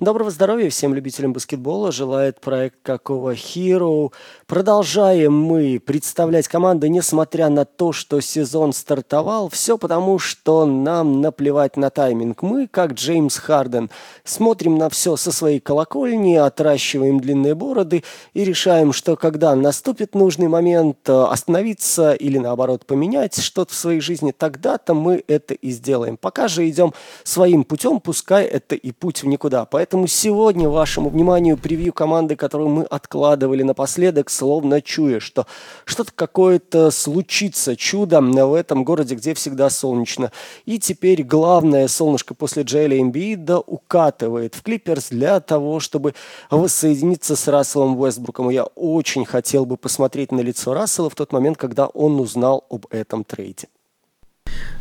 Доброго здоровья всем любителям баскетбола. Желает проект Какого Hero. Продолжаем мы представлять команды, несмотря на то, что сезон стартовал. Все потому, что нам наплевать на тайминг. Мы, как Джеймс Харден, смотрим на все со своей колокольни, отращиваем длинные бороды и решаем, что когда наступит нужный момент э, остановиться или наоборот поменять что-то в своей жизни, тогда-то мы это и сделаем. Пока же идем своим путем, пускай это и путь в никуда. Поэтому Поэтому сегодня вашему вниманию превью команды, которую мы откладывали напоследок, словно чуя, что что-то какое-то случится, чудо в этом городе, где всегда солнечно. И теперь главное солнышко после Джейля Эмбиида укатывает в Клиперс для того, чтобы воссоединиться с Расселом Уэстбруком. Я очень хотел бы посмотреть на лицо Рассела в тот момент, когда он узнал об этом трейде.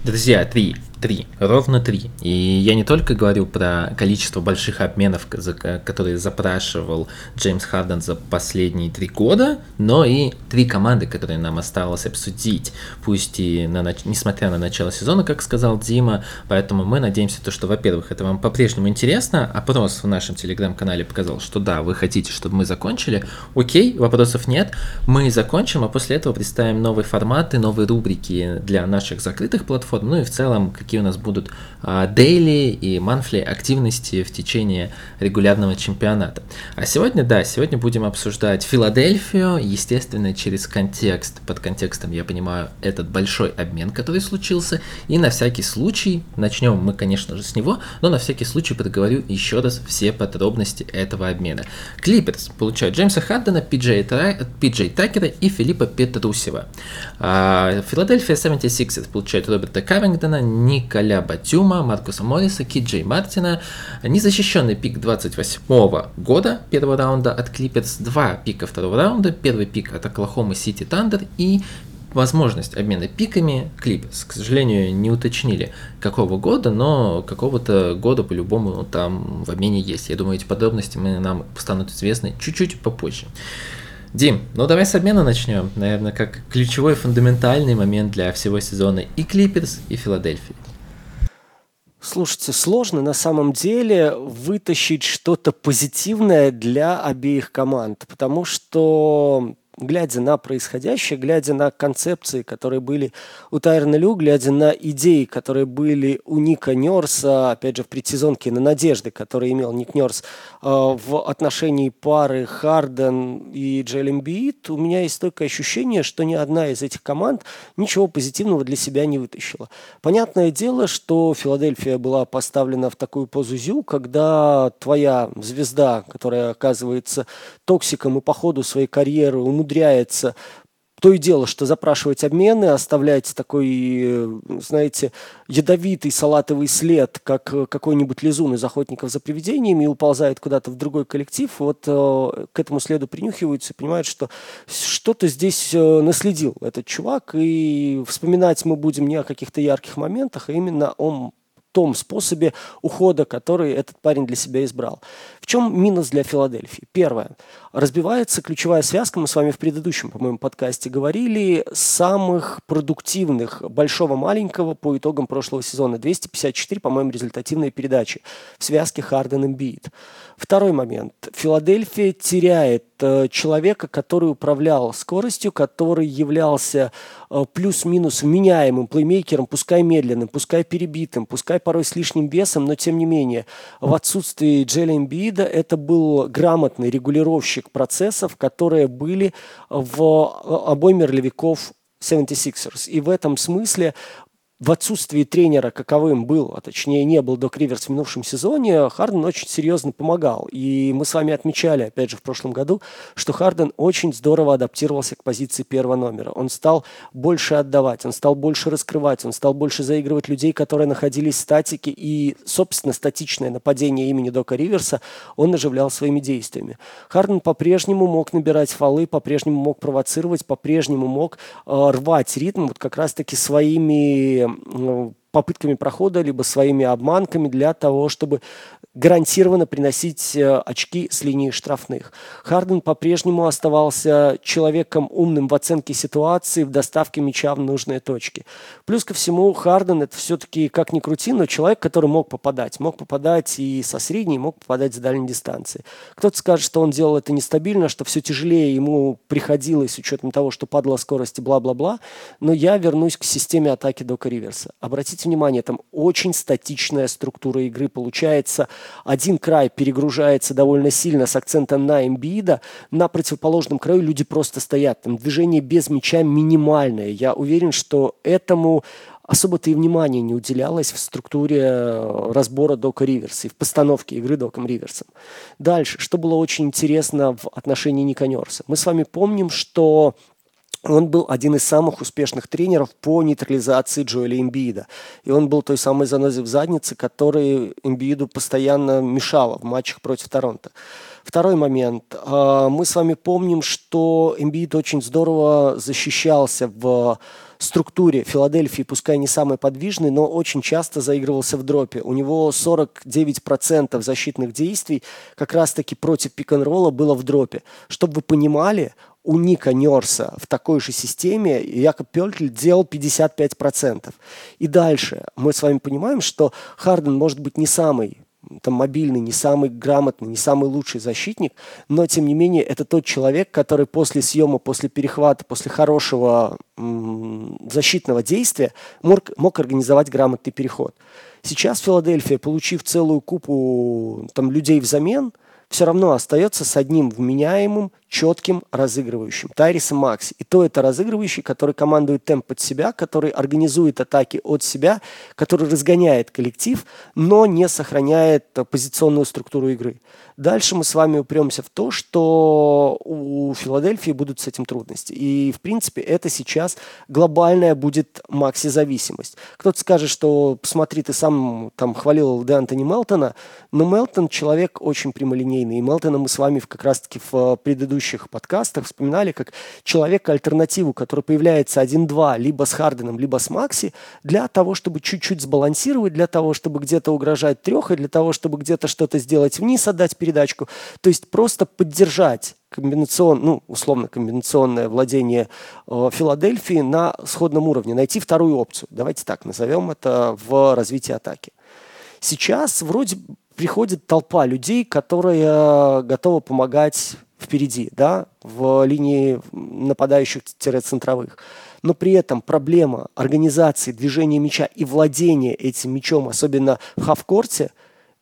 Друзья, три, три, ровно три. И я не только говорю про количество больших обменов, которые запрашивал Джеймс Харден за последние три года, но и три команды, которые нам осталось обсудить. Пусть и на, несмотря на начало сезона, как сказал Дима, поэтому мы надеемся, то, что, во-первых, это вам по-прежнему интересно. Опрос в нашем телеграм-канале показал, что да, вы хотите, чтобы мы закончили. Окей, вопросов нет. Мы закончим, а после этого представим новые форматы, новые рубрики для наших закрытых платформ платформ, ну и в целом, какие у нас будут дейли и monthly активности в течение регулярного чемпионата. А сегодня, да, сегодня будем обсуждать Филадельфию, естественно, через контекст. Под контекстом я понимаю этот большой обмен, который случился. И на всякий случай, начнем мы, конечно же, с него, но на всякий случай проговорю еще раз все подробности этого обмена. Клиперс получают Джеймса Хардена, Пиджей, Пиджей Такера и Филиппа Петрусева. А, Филадельфия 76ers получает Роберта Ковингтона, Николя Батюма, Маркуса Морриса, Киджей Мартина, незащищенный пик 28 года первого раунда от Клиперс, два пика второго раунда, первый пик от Оклахомы Сити Тандер и возможность обмена пиками Клиперс. К сожалению, не уточнили, какого года, но какого-то года по-любому там в обмене есть. Я думаю, эти подробности мы, нам станут известны чуть-чуть попозже. Дим, ну давай с обмена начнем. Наверное, как ключевой фундаментальный момент для всего сезона и Клиперс, и Филадельфии. Слушайте, сложно на самом деле вытащить что-то позитивное для обеих команд, потому что глядя на происходящее, глядя на концепции, которые были у Тайрона Лю, глядя на идеи, которые были у Ника Нерса, опять же, в предсезонке, на надежды, которые имел Ник Нерс э, в отношении пары Харден и Джейлем Биит, у меня есть стойкое ощущение, что ни одна из этих команд ничего позитивного для себя не вытащила. Понятное дело, что Филадельфия была поставлена в такую позу зю, когда твоя звезда, которая оказывается токсиком и по ходу своей карьеры умудряется то и дело, что запрашивать обмены, оставлять такой, знаете, ядовитый салатовый след, как какой-нибудь лизун из охотников за привидениями и уползает куда-то в другой коллектив, вот э, к этому следу принюхиваются и понимают, что что-то здесь э, наследил этот чувак, и вспоминать мы будем не о каких-то ярких моментах, а именно о том способе ухода, который этот парень для себя избрал. В чем минус для Филадельфии? Первое. Разбивается ключевая связка, мы с вами в предыдущем, по-моему, подкасте говорили, самых продуктивных большого-маленького по итогам прошлого сезона. 254, по-моему, результативные передачи в связке Харден и Бит. Второй момент. Филадельфия теряет э, человека, который управлял скоростью, который являлся э, плюс-минус вменяемым плеймейкером, пускай медленным, пускай перебитым, пускай порой с лишним весом, но тем не менее в отсутствии Джеля Эмбиида это был грамотный регулировщик процессов, которые были в обойме ролевиков 76ers. И в этом смысле в отсутствии тренера, каковым был, а точнее не был Док Риверс в минувшем сезоне, Харден очень серьезно помогал. И мы с вами отмечали, опять же, в прошлом году, что Харден очень здорово адаптировался к позиции первого номера. Он стал больше отдавать, он стал больше раскрывать, он стал больше заигрывать людей, которые находились в статике, и, собственно, статичное нападение имени Дока Риверса он оживлял своими действиями. Харден по-прежнему мог набирать фолы, по-прежнему мог провоцировать, по-прежнему мог э, рвать ритм вот как раз-таки своими ну, попытками прохода, либо своими обманками для того, чтобы гарантированно приносить э, очки с линии штрафных. Харден по-прежнему оставался человеком умным в оценке ситуации, в доставке мяча в нужные точки. Плюс ко всему, Харден это все-таки, как ни крути, но человек, который мог попадать. Мог попадать и со средней, мог попадать с дальней дистанции. Кто-то скажет, что он делал это нестабильно, что все тяжелее ему приходилось с учетом того, что падала скорость и бла-бла-бла. Но я вернусь к системе атаки Дока Риверса. Обратите внимание, там очень статичная структура игры получается – один край перегружается довольно сильно с акцентом на Эмбиида, на противоположном краю люди просто стоят. Там движение без мяча минимальное. Я уверен, что этому особо-то и внимания не уделялось в структуре э, разбора Дока Риверса и в постановке игры Доком Риверсом. Дальше, что было очень интересно в отношении Ника Нерса. Мы с вами помним, что он был один из самых успешных тренеров по нейтрализации Джоэля Эмбиида. И он был той самой занозой в заднице, которой Эмбииду постоянно мешала в матчах против Торонто. Второй момент. А, мы с вами помним, что Эмбиид очень здорово защищался в структуре Филадельфии, пускай не самый подвижный, но очень часто заигрывался в дропе. У него 49% защитных действий как раз-таки против пик-н-ролла было в дропе. Чтобы вы понимали, у Ника Нерса в такой же системе Якоб Пелтль делал 55%. И дальше мы с вами понимаем, что Харден может быть не самый там, мобильный, не самый грамотный, не самый лучший защитник, но, тем не менее, это тот человек, который после съема, после перехвата, после хорошего м- защитного действия мог, мог организовать грамотный переход. Сейчас Филадельфия, получив целую купу там, людей взамен, все равно остается с одним вменяемым четким разыгрывающим. Тайриса Макси. И то это разыгрывающий, который командует темп под себя, который организует атаки от себя, который разгоняет коллектив, но не сохраняет позиционную структуру игры. Дальше мы с вами упремся в то, что у Филадельфии будут с этим трудности. И, в принципе, это сейчас глобальная будет макси-зависимость. Кто-то скажет, что, посмотри, ты сам там хвалил Де Антони Мелтона, но Мелтон человек очень прямолинейный. И Мелтона мы с вами как раз-таки в предыдущем предыдущих подкастах вспоминали как человека-альтернативу, который появляется 1-2 либо с Харденом, либо с Макси, для того, чтобы чуть-чуть сбалансировать, для того, чтобы где-то угрожать трех, и для того, чтобы где-то что-то сделать вниз, отдать передачку. То есть просто поддержать комбинацион, ну, условно комбинационное владение э, Филадельфии на сходном уровне, найти вторую опцию. Давайте так назовем это в развитии атаки. Сейчас вроде приходит толпа людей, которые готовы помогать впереди, да, в линии нападающих-центровых. Но при этом проблема организации движения мяча и владения этим мячом, особенно в хавкорте,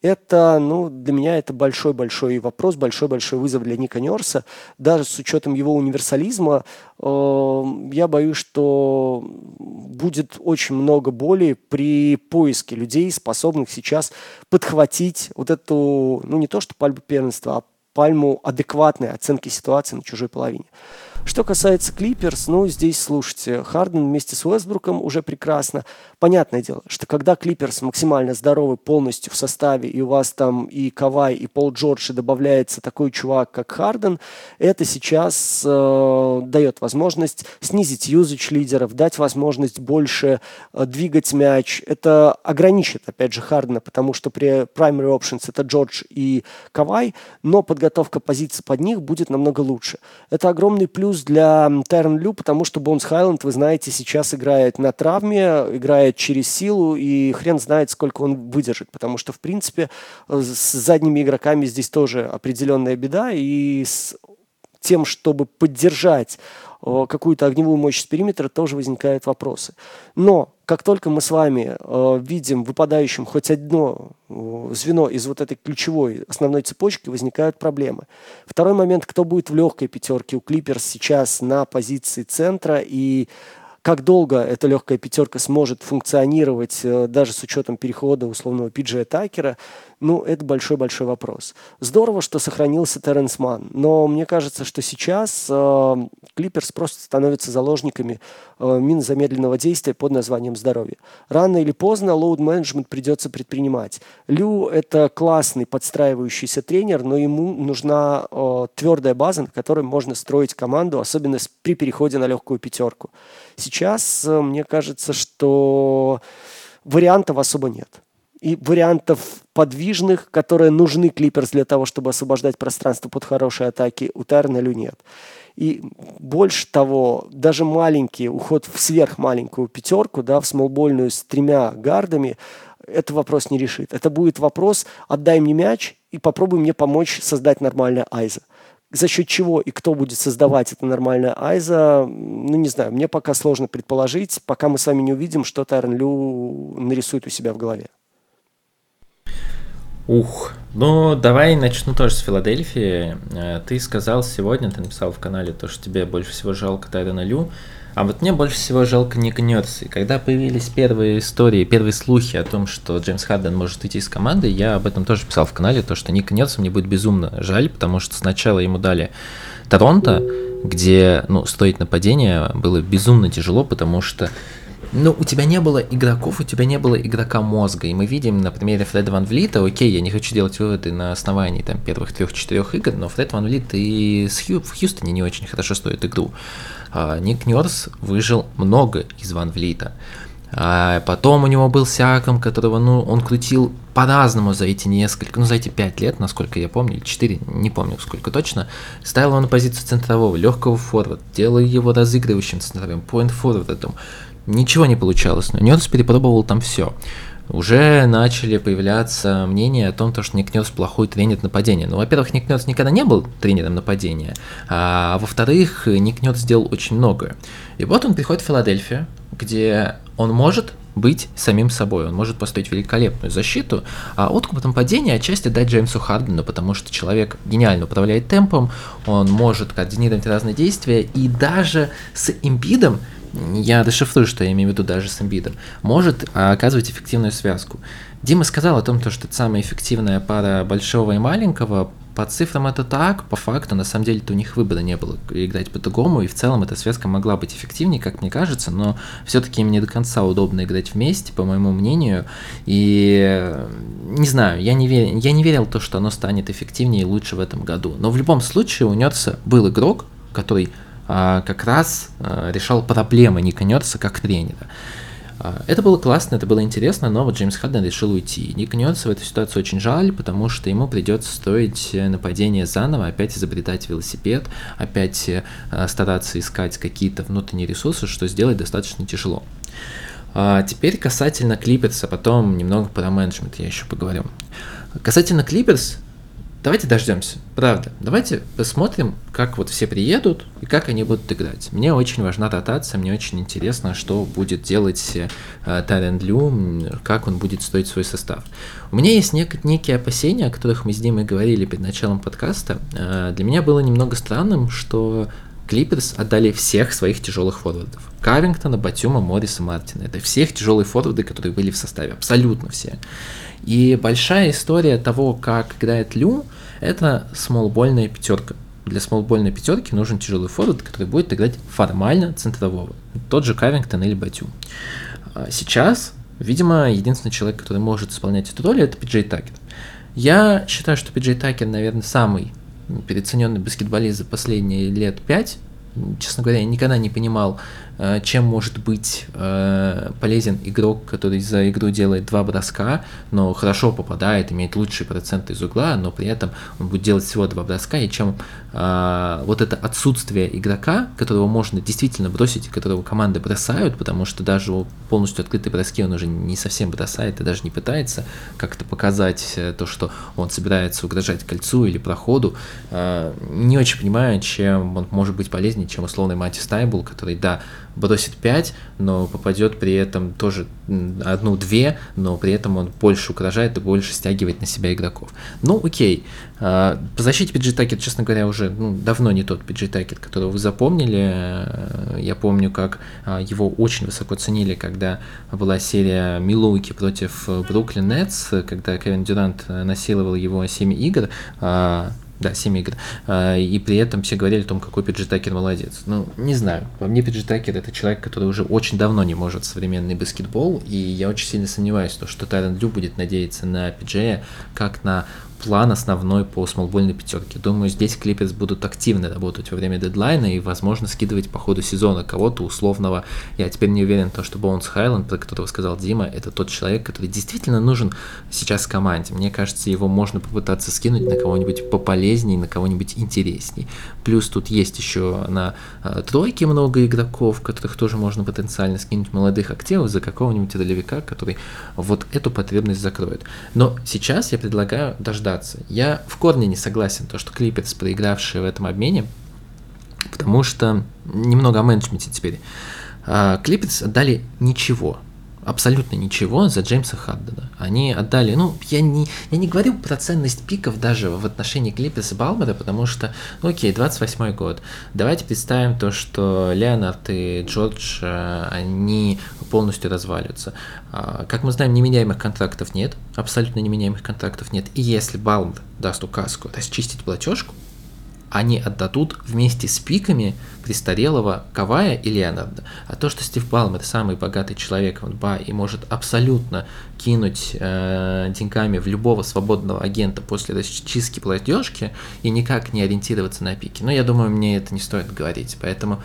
это, ну, для меня это большой-большой вопрос, большой-большой вызов для Ника Нерса. Даже с учетом его универсализма, э, я боюсь, что будет очень много боли при поиске людей, способных сейчас подхватить вот эту, ну, не то что пальбу первенства, а пальму адекватной оценки ситуации на чужой половине. Что касается Клиперс, ну, здесь, слушайте, Харден вместе с Уэсбруком уже прекрасно. Понятное дело, что когда Клиперс максимально здоровы полностью в составе, и у вас там и Кавай, и Пол Джордж, и добавляется такой чувак, как Харден, это сейчас э, дает возможность снизить юзач лидеров, дать возможность больше э, двигать мяч. Это ограничит, опять же, Хардена, потому что при primary options это Джордж и Кавай, но подготовка позиций под них будет намного лучше. Это огромный плюс плюс для Терн Лю, потому что Бонс Хайленд, вы знаете, сейчас играет на травме, играет через силу, и хрен знает, сколько он выдержит, потому что, в принципе, с задними игроками здесь тоже определенная беда, и с тем, чтобы поддержать какую-то огневую мощь с периметра, тоже возникают вопросы. Но как только мы с вами э, видим выпадающим хоть одно э, звено из вот этой ключевой основной цепочки, возникают проблемы. Второй момент, кто будет в легкой пятерке у Клиперс сейчас на позиции центра и как долго эта легкая пятерка сможет функционировать э, даже с учетом перехода условного Пиджия Такера, ну, это большой-большой вопрос. Здорово, что сохранился Терренс Ман, но мне кажется, что сейчас э, Клиперс просто становятся заложниками э, мин замедленного действия под названием здоровье. Рано или поздно лоуд-менеджмент придется предпринимать. Лю – это классный подстраивающийся тренер, но ему нужна э, твердая база, на которой можно строить команду, особенно при переходе на легкую пятерку. Сейчас э, мне кажется, что вариантов особо нет. И вариантов подвижных, которые нужны Клиперс для того, чтобы освобождать пространство под хорошие атаки, у Тайрнелю нет. И больше того, даже маленький уход в сверхмаленькую пятерку, да, в смолбольную с тремя гардами, это вопрос не решит. Это будет вопрос «отдай мне мяч и попробуй мне помочь создать нормальное айза» за счет чего и кто будет создавать это нормальное Айза, ну, не знаю, мне пока сложно предположить, пока мы с вами не увидим, что Тайрон Лю нарисует у себя в голове. Ух, ну давай начну тоже с Филадельфии. Э, ты сказал сегодня, ты написал в канале то, что тебе больше всего жалко Тайрона Лю. А вот мне больше всего жалко Ника Нерса. Когда появились первые истории, первые слухи о том, что Джеймс Харден может уйти из команды, я об этом тоже писал в канале, то, что Ника Нерса мне будет безумно жаль, потому что сначала ему дали Торонто, где, ну, стоить нападение было безумно тяжело, потому что ну, у тебя не было игроков, у тебя не было игрока мозга. И мы видим на примере Фреда Ван Влита, окей, я не хочу делать выводы на основании там первых трех-четырех игр, но Фред Ван Влит и с Хью, в Хьюстоне не очень хорошо стоит игру. А, Ник Нёрс выжил много из Ван Влита. А потом у него был Сиаком, которого, ну, он крутил по-разному за эти несколько, ну, за эти пять лет, насколько я помню, или четыре, не помню сколько точно, ставил его на позицию центрового, легкого форварда, делал его разыгрывающим центровым, point форвардом. Ничего не получалось, но Нёрс перепробовал там все уже начали появляться мнения о том, что Ник Нерс плохой тренер нападения. Ну, во-первых, Ник Нерс никогда не был тренером нападения, а во-вторых, Ник Нерс сделал очень многое. И вот он приходит в Филадельфию, где он может быть самим собой, он может построить великолепную защиту, а откуп нападения отчасти дать Джеймсу Хардену, потому что человек гениально управляет темпом, он может координировать разные действия, и даже с импидом я дешифрую, что я имею в виду даже с имбидом, может оказывать эффективную связку. Дима сказал о том, что это самая эффективная пара большого и маленького. По цифрам это так, по факту, на самом деле-то у них выбора не было играть по-другому, и в целом эта связка могла быть эффективнее, как мне кажется, но все-таки им не до конца удобно играть вместе, по моему мнению, и не знаю, я не, верил, я не верил в то, что оно станет эффективнее и лучше в этом году, но в любом случае у Нетса был игрок, который а, как раз а, решал проблемы Ника Нерса как тренера. А, это было классно, это было интересно, но вот Джеймс Харден решил уйти. Ник Нерса в этой ситуации очень жаль, потому что ему придется строить э, нападение заново, опять изобретать велосипед, опять э, стараться искать какие-то внутренние ресурсы, что сделать достаточно тяжело. А теперь касательно Клиперса, потом немного про менеджмент я еще поговорю. Касательно Клиперс, Давайте дождемся, правда. Давайте посмотрим, как вот все приедут и как они будут играть. Мне очень важна ротация, мне очень интересно, что будет делать э, Тарен Лю, как он будет строить свой состав. У меня есть нек- некие опасения, о которых мы с Димой говорили перед началом подкаста. Э, для меня было немного странным, что Клиперс отдали всех своих тяжелых форвардов. Карингтона, Батюма, Морриса, Мартина. Это всех тяжелые форварды, которые были в составе. Абсолютно все. И большая история того, как играет Лю, это смолбольная пятерка. Для смолбольной пятерки нужен тяжелый форвард, который будет играть формально центрового. Тот же Карингтон или Батю. А сейчас, видимо, единственный человек, который может исполнять эту роль, это Пиджей Такер. Я считаю, что Пиджей Такер, наверное, самый переоцененный баскетболист за последние лет пять. Честно говоря, я никогда не понимал, чем может быть э, полезен игрок, который за игру делает два броска, но хорошо попадает, имеет лучшие проценты из угла, но при этом он будет делать всего два броска, и чем э, вот это отсутствие игрока, которого можно действительно бросить, которого команды бросают, потому что даже полностью открытые броски он уже не совсем бросает и даже не пытается как-то показать то, что он собирается угрожать кольцу или проходу, не очень понимаю, чем он может быть полезнее, чем условный Матис Тайбл, который, да, бросит 5, но попадет при этом тоже одну-две, но при этом он больше угрожает и больше стягивает на себя игроков. Ну, окей. А, по защите Пиджи Такер, честно говоря, уже ну, давно не тот Пиджи Такер, которого вы запомнили. Э, я помню, как а, его очень высоко ценили, когда была серия Милуки против Бруклин Нетс, когда Кевин Дюрант насиловал его 7 игр. Да, 7 игр. А, и при этом все говорили о том, какой Пиджи Такер молодец. Ну, не знаю. По мне Пиджи Такер это человек, который уже очень давно не может современный баскетбол, и я очень сильно сомневаюсь, что Тайрон Лю будет надеяться на Пиджея как на план основной по смолбольной пятерке. Думаю, здесь Клиперс будут активно работать во время дедлайна и, возможно, скидывать по ходу сезона кого-то условного. Я теперь не уверен, то, что Боунс Хайленд, про которого сказал Дима, это тот человек, который действительно нужен сейчас команде. Мне кажется, его можно попытаться скинуть на кого-нибудь пополезнее, на кого-нибудь интересней. Плюс тут есть еще на э, тройке много игроков, которых тоже можно потенциально скинуть молодых активов за какого-нибудь ролевика, который вот эту потребность закроет. Но сейчас я предлагаю дождаться. Я в корне не согласен, то, что Клиперс, проигравшие в этом обмене, потому что немного о менеджменте теперь. Клиперс отдали ничего абсолютно ничего за Джеймса Хаддена. Они отдали, ну, я не, я не говорю про ценность пиков даже в отношении Клиперса Балмера, потому что, ну, окей, 28 год. Давайте представим то, что Леонард и Джордж, э, они полностью развалятся. А, как мы знаем, неменяемых контрактов нет, абсолютно неменяемых контрактов нет. И если Балмер даст указку расчистить платежку, они отдадут вместе с пиками престарелого Кавая и Леонарда. А то, что Стив Балмер самый богатый человек в НБА и может абсолютно кинуть э, деньгами в любого свободного агента после расчистки платежки и никак не ориентироваться на пики. Но я думаю, мне это не стоит говорить. Поэтому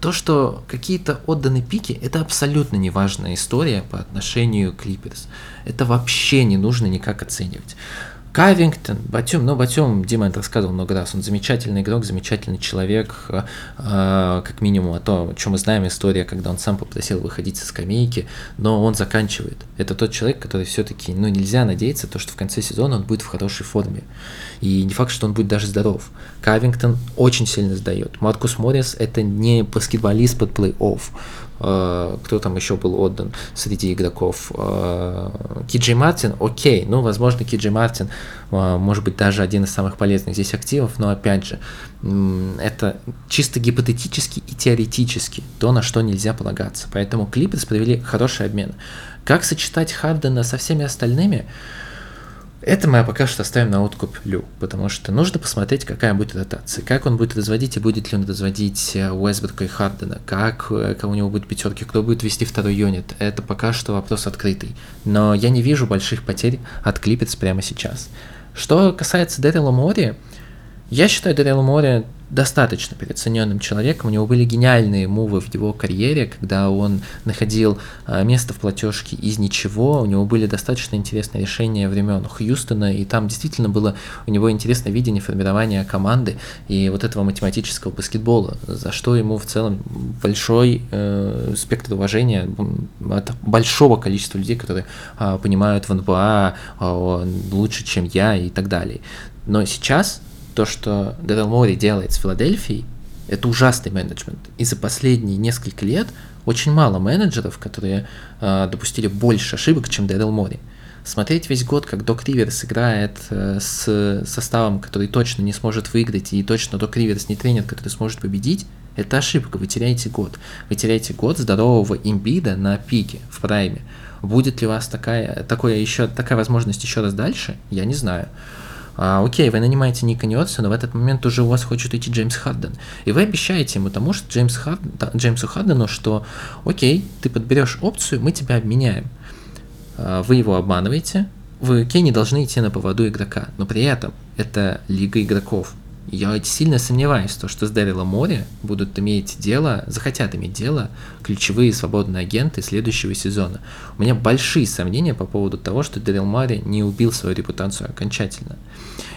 то, что какие-то отданы пики, это абсолютно неважная история по отношению к Клиперс. Это вообще не нужно никак оценивать. Кавингтон, Батюм, ну, Батюм, Дима это рассказывал много раз, он замечательный игрок, замечательный человек, э, как минимум, а то, о чем мы знаем, история, когда он сам попросил выходить со скамейки, но он заканчивает. Это тот человек, который все-таки, ну, нельзя надеяться, то, что в конце сезона он будет в хорошей форме. И не факт, что он будет даже здоров. Кавингтон очень сильно сдает. Маркус Моррис это не баскетболист под плей-офф. Э, кто там еще был отдан среди игроков? Э, Киджи Мартин, окей, ну, возможно, Киджи Мартин э, может быть даже один из самых полезных здесь активов, но опять же, это чисто гипотетически и теоретически то, на что нельзя полагаться. Поэтому Клиперс провели хороший обмен. Как сочетать Хардена со всеми остальными? Это мы пока что оставим на откуп Лю, потому что нужно посмотреть, какая будет ротация, как он будет разводить и будет ли он разводить э, Уэсберга и Хардена, как э, у него будет пятерки, кто будет вести второй юнит. Это пока что вопрос открытый. Но я не вижу больших потерь от Клипец прямо сейчас. Что касается Дэрила Мори, я считаю Дэрила Мори достаточно переоцененным человеком. У него были гениальные мувы в его карьере, когда он находил а, место в платежке из ничего. У него были достаточно интересные решения времен Хьюстона, и там действительно было у него интересное видение формирования команды и вот этого математического баскетбола, за что ему в целом большой э, спектр уважения от большого количества людей, которые э, понимают в НБА э, лучше, чем я и так далее. Но сейчас то, что Дэрил Мори делает с Филадельфией, это ужасный менеджмент. И за последние несколько лет очень мало менеджеров, которые э, допустили больше ошибок, чем Дэрил Мори. Смотреть весь год, как Док Риверс играет э, с составом, который точно не сможет выиграть, и точно Док Риверс не тренер, который сможет победить, это ошибка, вы теряете год. Вы теряете год здорового имбида на пике, в прайме. Будет ли у вас такая, такое еще, такая возможность еще раз дальше, я не знаю а, окей, вы нанимаете Ника Ньюотса, но в этот момент уже у вас хочет идти Джеймс Харден. И вы обещаете ему тому, что Джеймс Харден, Джеймсу Хардену, что окей, ты подберешь опцию, мы тебя обменяем. А, вы его обманываете, вы, окей, не должны идти на поводу игрока, но при этом это лига игроков. Я сильно сомневаюсь, то, что с Дэрилом Мори будут иметь дело, захотят иметь дело ключевые свободные агенты следующего сезона. У меня большие сомнения по поводу того, что Дэрил Мори не убил свою репутацию окончательно.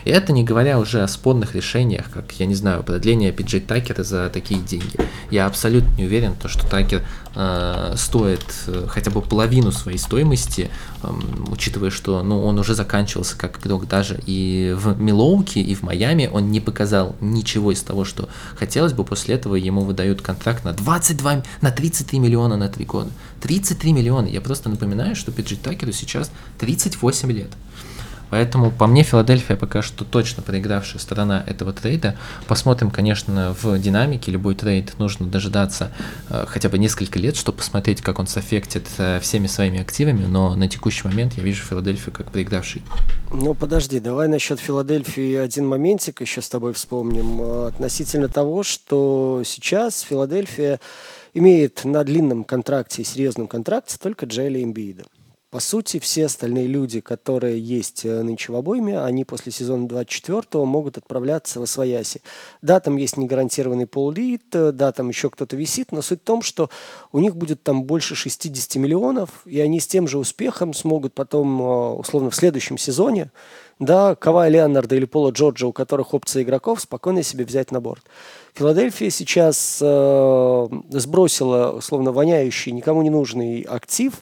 И это не говоря уже о спорных решениях, как, я не знаю, продление Пиджей Такера за такие деньги. Я абсолютно не уверен, то, что Такер э, стоит э, хотя бы половину своей стоимости, э, учитывая, что ну, он уже заканчивался как игрок даже и в Милоуке, и в Майами он не показал ничего из того, что хотелось бы. После этого ему выдают контракт на 22, на 33 миллиона на 3 года. 33 миллиона. Я просто напоминаю, что Пиджей Такеру сейчас 38 лет. Поэтому, по мне, Филадельфия пока что точно проигравшая сторона этого трейда. Посмотрим, конечно, в динамике. Любой трейд нужно дожидаться э, хотя бы несколько лет, чтобы посмотреть, как он соффектит э, всеми своими активами. Но на текущий момент я вижу Филадельфию как проигравший. Ну, подожди, давай насчет Филадельфии один моментик еще с тобой вспомним. Э, относительно того, что сейчас Филадельфия имеет на длинном контракте и серьезном контракте только Джейли Эмбиида. По сути, все остальные люди, которые есть э, нынче в обойме, они после сезона 24 могут отправляться в Освояси. Да, там есть негарантированный пол лид, э, да, там еще кто-то висит, но суть в том, что у них будет там больше 60 миллионов, и они с тем же успехом смогут потом, э, условно, в следующем сезоне, да, Кавай Леонарда или Пола Джорджа, у которых опция игроков, спокойно себе взять на борт. Филадельфия сейчас э, сбросила, условно, воняющий, никому не нужный актив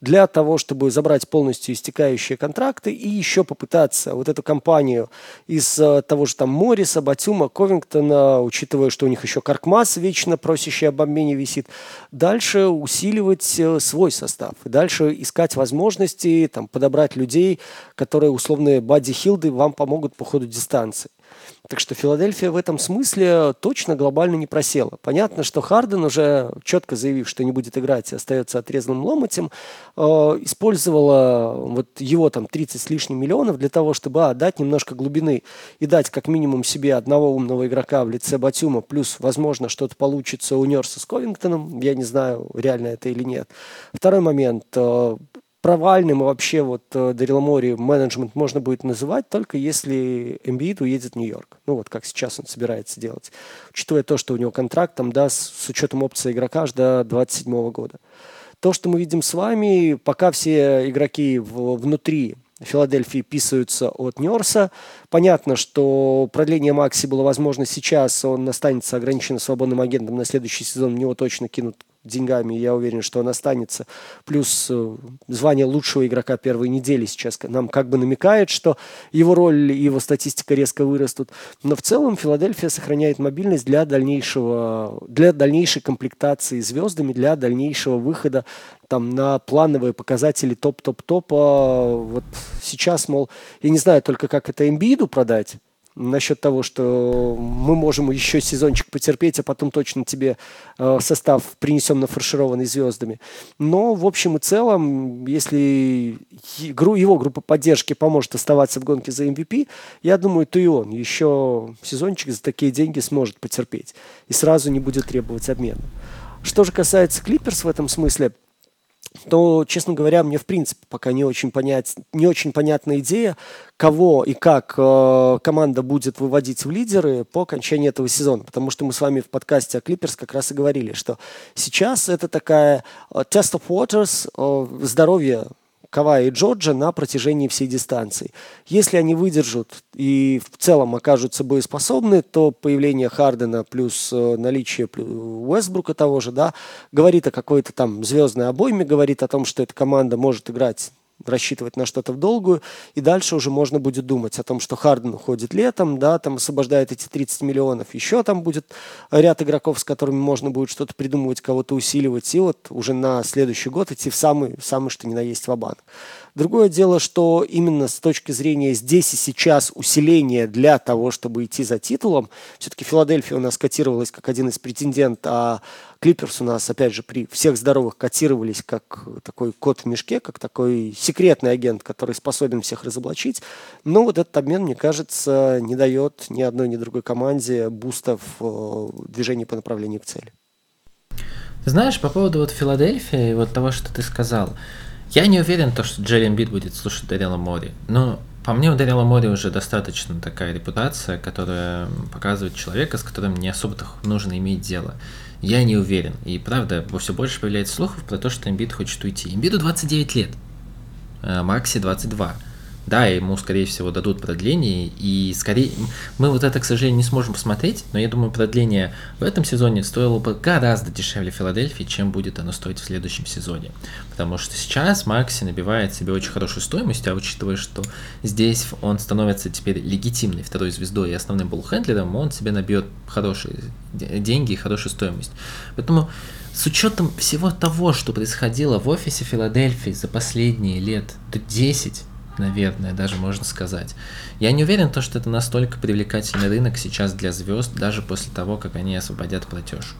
для того, чтобы забрать полностью истекающие контракты и еще попытаться вот эту компанию из э, того же там Морриса, Батюма, Ковингтона, учитывая, что у них еще Каркмас вечно просящий об обмене висит, дальше усиливать э, свой состав и дальше искать возможности там, подобрать людей, которые условные Бадди Хилды вам помогут по ходу дистанции. Так что Филадельфия в этом смысле точно глобально не просела. Понятно, что Харден, уже четко заявив, что не будет играть и остается отрезанным ломотем, э, использовала вот его там 30 с лишним миллионов для того, чтобы а, дать немножко глубины и дать как минимум себе одного умного игрока в лице Батюма, плюс, возможно, что-то получится у Нерса с Ковингтоном, я не знаю, реально это или нет. Второй момент, э, провальным вообще вот э, Дарила Мори менеджмент можно будет называть только если Эмбиид уедет в Нью-Йорк. Ну вот как сейчас он собирается делать. Учитывая то, что у него контракт там, да, с, с учетом опции игрока аж до 27 года. То, что мы видим с вами, пока все игроки в, внутри Филадельфии писаются от Нерса. Понятно, что продление Макси было возможно сейчас, он останется ограниченно свободным агентом на следующий сезон, в него точно кинут деньгами, я уверен, что он останется. Плюс э, звание лучшего игрока первой недели сейчас нам как бы намекает, что его роль и его статистика резко вырастут. Но в целом Филадельфия сохраняет мобильность для дальнейшего, для дальнейшей комплектации звездами, для дальнейшего выхода там на плановые показатели топ-топ-топа. Вот сейчас, мол, я не знаю только, как это Эмбиду продать, насчет того, что мы можем еще сезончик потерпеть, а потом точно тебе э, состав принесем нафаршированный звездами. Но, в общем и целом, если его группа поддержки поможет оставаться в гонке за MVP, я думаю, то и он еще сезончик за такие деньги сможет потерпеть и сразу не будет требовать обмена. Что же касается Клиперс в этом смысле – то, честно говоря, мне в принципе пока не очень, понять, не очень понятна идея, кого и как э, команда будет выводить в лидеры по окончании этого сезона. Потому что мы с вами в подкасте о Клиперс как раз и говорили, что сейчас это такая э, test of waters, э, здоровье Кавая и Джорджа на протяжении всей дистанции. Если они выдержат и в целом окажутся боеспособны, то появление Хардена плюс э, наличие Уэстбрука того же, да, говорит о какой-то там звездной обойме, говорит о том, что эта команда может играть рассчитывать на что-то в долгую, и дальше уже можно будет думать о том, что Харден уходит летом, да, там освобождает эти 30 миллионов, еще там будет ряд игроков, с которыми можно будет что-то придумывать, кого-то усиливать, и вот уже на следующий год идти в самый, самый что ни на есть в банк Другое дело, что именно с точки зрения здесь и сейчас усиления для того, чтобы идти за титулом, все-таки Филадельфия у нас котировалась как один из претендентов, а Клиперс у нас, опять же, при всех здоровых котировались как такой кот в мешке, как такой секретный агент, который способен всех разоблачить. Но вот этот обмен, мне кажется, не дает ни одной, ни другой команде бустов э, движении по направлению к цели. Знаешь, по поводу вот Филадельфии, вот того, что ты сказал, я не уверен, то, что Джерри Бит будет слушать Дарила Мори. Но по мне у Дарила Мори уже достаточно такая репутация, которая показывает человека, с которым не особо нужно иметь дело. Я не уверен. И правда, все больше появляется слухов про то, что Эмбит хочет уйти. Эмбиду 29 лет. Э, Макси 22. Да, ему, скорее всего, дадут продление, и скорее... Мы вот это, к сожалению, не сможем посмотреть, но я думаю, продление в этом сезоне стоило бы гораздо дешевле Филадельфии, чем будет оно стоить в следующем сезоне. Потому что сейчас Макси набивает себе очень хорошую стоимость, а учитывая, что здесь он становится теперь легитимной второй звездой и основным буллхендлером, он себе набьет хорошие деньги и хорошую стоимость. Поэтому с учетом всего того, что происходило в офисе Филадельфии за последние лет 10, наверное, даже можно сказать. Я не уверен, то, что это настолько привлекательный рынок сейчас для звезд, даже после того, как они освободят платеж.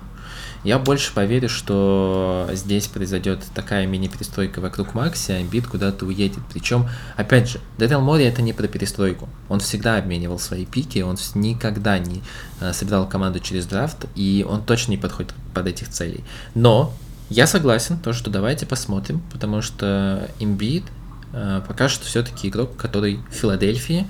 Я больше поверю, что здесь произойдет такая мини-перестройка вокруг Макси, а Эмбит куда-то уедет. Причем, опять же, Дэрил Мори это не про перестройку. Он всегда обменивал свои пики, он никогда не э, собирал команду через драфт, и он точно не подходит под этих целей. Но я согласен, то, что давайте посмотрим, потому что э, пока что все-таки игрок, который в Филадельфии,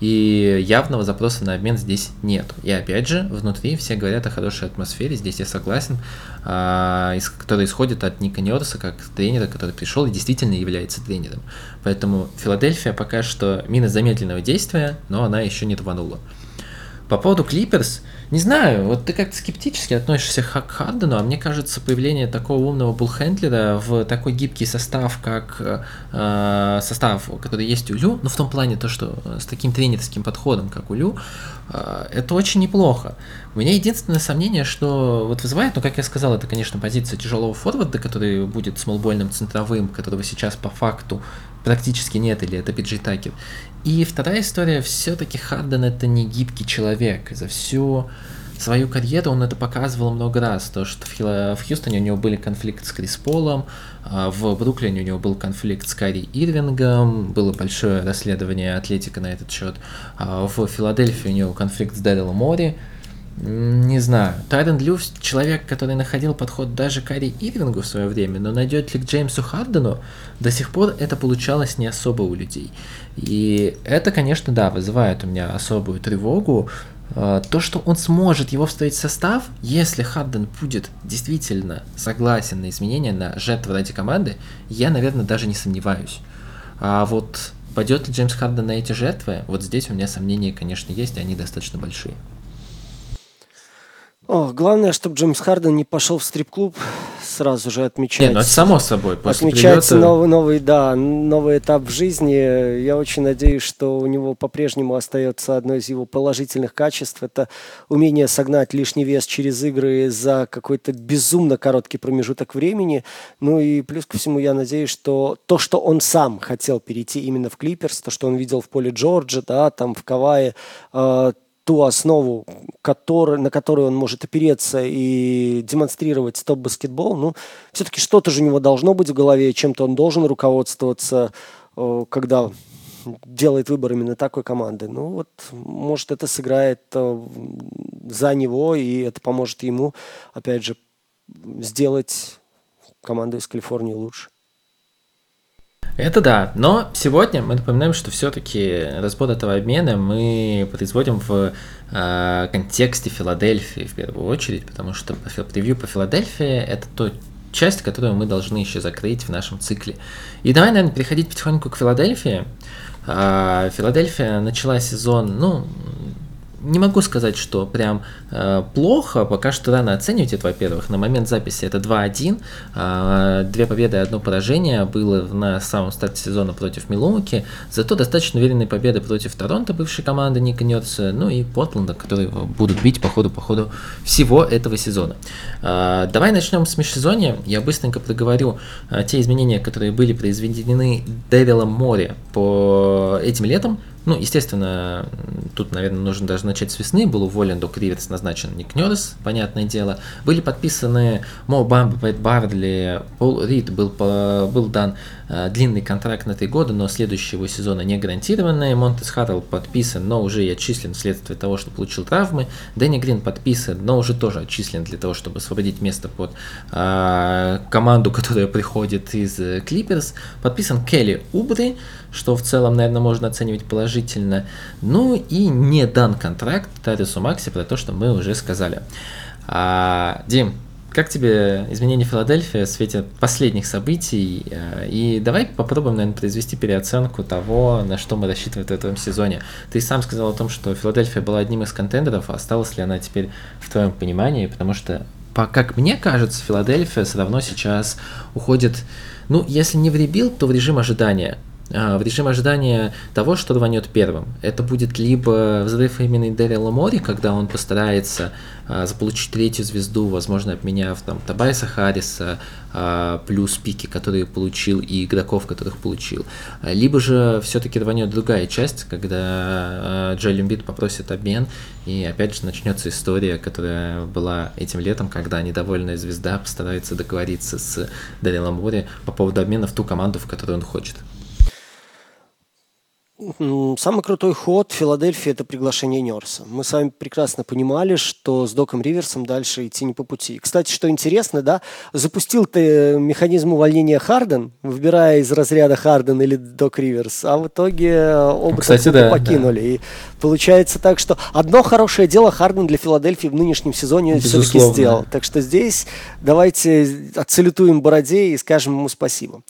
и явного запроса на обмен здесь нет. И опять же, внутри все говорят о хорошей атмосфере, здесь я согласен, а, из, которая исходит от Ника Нерса, как тренера, который пришел и действительно является тренером. Поэтому Филадельфия пока что минус замедленного действия, но она еще не рванула. По поводу Клиперс, не знаю, вот ты как-то скептически относишься к Хардену, а мне кажется, появление такого умного буллхендлера в такой гибкий состав, как э, состав, который есть у Лю, ну в том плане то, что с таким тренерским подходом, как у Лю, э, это очень неплохо. У меня единственное сомнение, что вот вызывает, ну как я сказал, это, конечно, позиция тяжелого форварда, который будет смолбольным центровым, которого сейчас по факту практически нет, или это Пиджи Такер. И вторая история, все-таки Харден это не гибкий человек. За всю свою карьеру он это показывал много раз. То, что в, Хьюстоне у него были конфликты с Крис Полом, а в Бруклине у него был конфликт с Карри Ирвингом, было большое расследование Атлетика на этот счет. А в Филадельфии у него конфликт с Дэрилом Мори. Не знаю. Тайрен Лю человек, который находил подход даже Карри Ирвингу в свое время, но найдет ли к Джеймсу Хардену, до сих пор это получалось не особо у людей. И это, конечно, да, вызывает у меня особую тревогу. А, то, что он сможет его вставить в состав, если Харден будет действительно согласен на изменения, на жертву ради команды, я, наверное, даже не сомневаюсь. А вот пойдет ли Джеймс Харден на эти жертвы, вот здесь у меня сомнения, конечно, есть, и они достаточно большие. О, главное, чтобы Джеймс Харден не пошел в стрип-клуб, сразу же отмечать. Не, ну это само собой. После отмечается прилета... новый, новый, да, новый этап в жизни. Я очень надеюсь, что у него по-прежнему остается одно из его положительных качеств. Это умение согнать лишний вес через игры за какой-то безумно короткий промежуток времени. Ну и плюс ко всему я надеюсь, что то, что он сам хотел перейти именно в Клиперс, то, что он видел в поле Джорджа, да, там в Кавае, э, ту основу, который, на которую он может опереться и демонстрировать топ-баскетбол, ну, все-таки что-то же у него должно быть в голове, чем-то он должен руководствоваться, э, когда делает выбор именно такой команды. Ну вот, может, это сыграет э, за него, и это поможет ему, опять же, сделать команду из Калифорнии лучше. Это да, но сегодня мы напоминаем, что все-таки разбор этого обмена мы производим в э, контексте Филадельфии в первую очередь, потому что превью по Филадельфии это то часть, которую мы должны еще закрыть в нашем цикле. И давай, наверное, переходить потихоньку к Филадельфии. А, Филадельфия начала сезон, ну, не могу сказать, что прям э, плохо, пока что рано оценивать это, во-первых. На момент записи это 2-1, э, две победы и одно поражение было на самом старте сезона против Милуоки, зато достаточно уверенные победы против Торонто, бывшей команды Ника Нерса, ну и Портленда, которые будут бить по ходу, по ходу всего этого сезона. Э, давай начнем с межсезонья. Я быстренько проговорю э, те изменения, которые были произведены Дэрилом Море по этим летом. Ну, естественно, тут, наверное, нужно даже начать с весны. Был уволен Док Риверс, назначен Ник Нерс, понятное дело. Были подписаны Мо Бамба, Пэт Бардли, Пол Рид, был, был дан длинный контракт на три года, но следующего сезона не гарантированный. Монтес Харрелл подписан, но уже и отчислен вследствие того, что получил травмы. Дэнни Грин подписан, но уже тоже отчислен для того, чтобы освободить место под э, команду, которая приходит из Клиперс. Подписан Келли Убри, что в целом, наверное, можно оценивать положительно. Ну и не дан контракт Тарису Макси про то, что мы уже сказали. А, Дим, как тебе изменение Филадельфии в свете последних событий? А, и давай попробуем, наверное, произвести переоценку того, на что мы рассчитываем в этом сезоне. Ты сам сказал о том, что Филадельфия была одним из контендеров, а осталась ли она теперь в твоем понимании? Потому что, по, как мне кажется, Филадельфия все равно сейчас уходит, ну, если не в ребилд, то в режим ожидания. А, в режим ожидания того, что рванет первым. Это будет либо взрыв имени Дэрила Мори, когда он постарается а, заполучить третью звезду, возможно, обменяв там Тобайаса Харриса, а, плюс пики, которые получил, и игроков, которых получил. Либо же все-таки рванет другая часть, когда а, Джоэл Эмбиид попросит обмен, и опять же начнется история, которая была этим летом, когда недовольная звезда постарается договориться с Дэрилом Мори по поводу обмена в ту команду, в которую он хочет. Самый крутой ход Филадельфии – это приглашение Нерса. Мы с вами прекрасно понимали, что с Доком Риверсом дальше идти не по пути. Кстати, что интересно, да, запустил ты механизм увольнения Харден, выбирая из разряда Харден или Док Риверс, а в итоге оба Кстати, да, покинули. Да. И получается так, что одно хорошее дело Харден для Филадельфии в нынешнем сезоне все-таки сделал. Так что здесь давайте отсалютуем Бороде и скажем ему спасибо.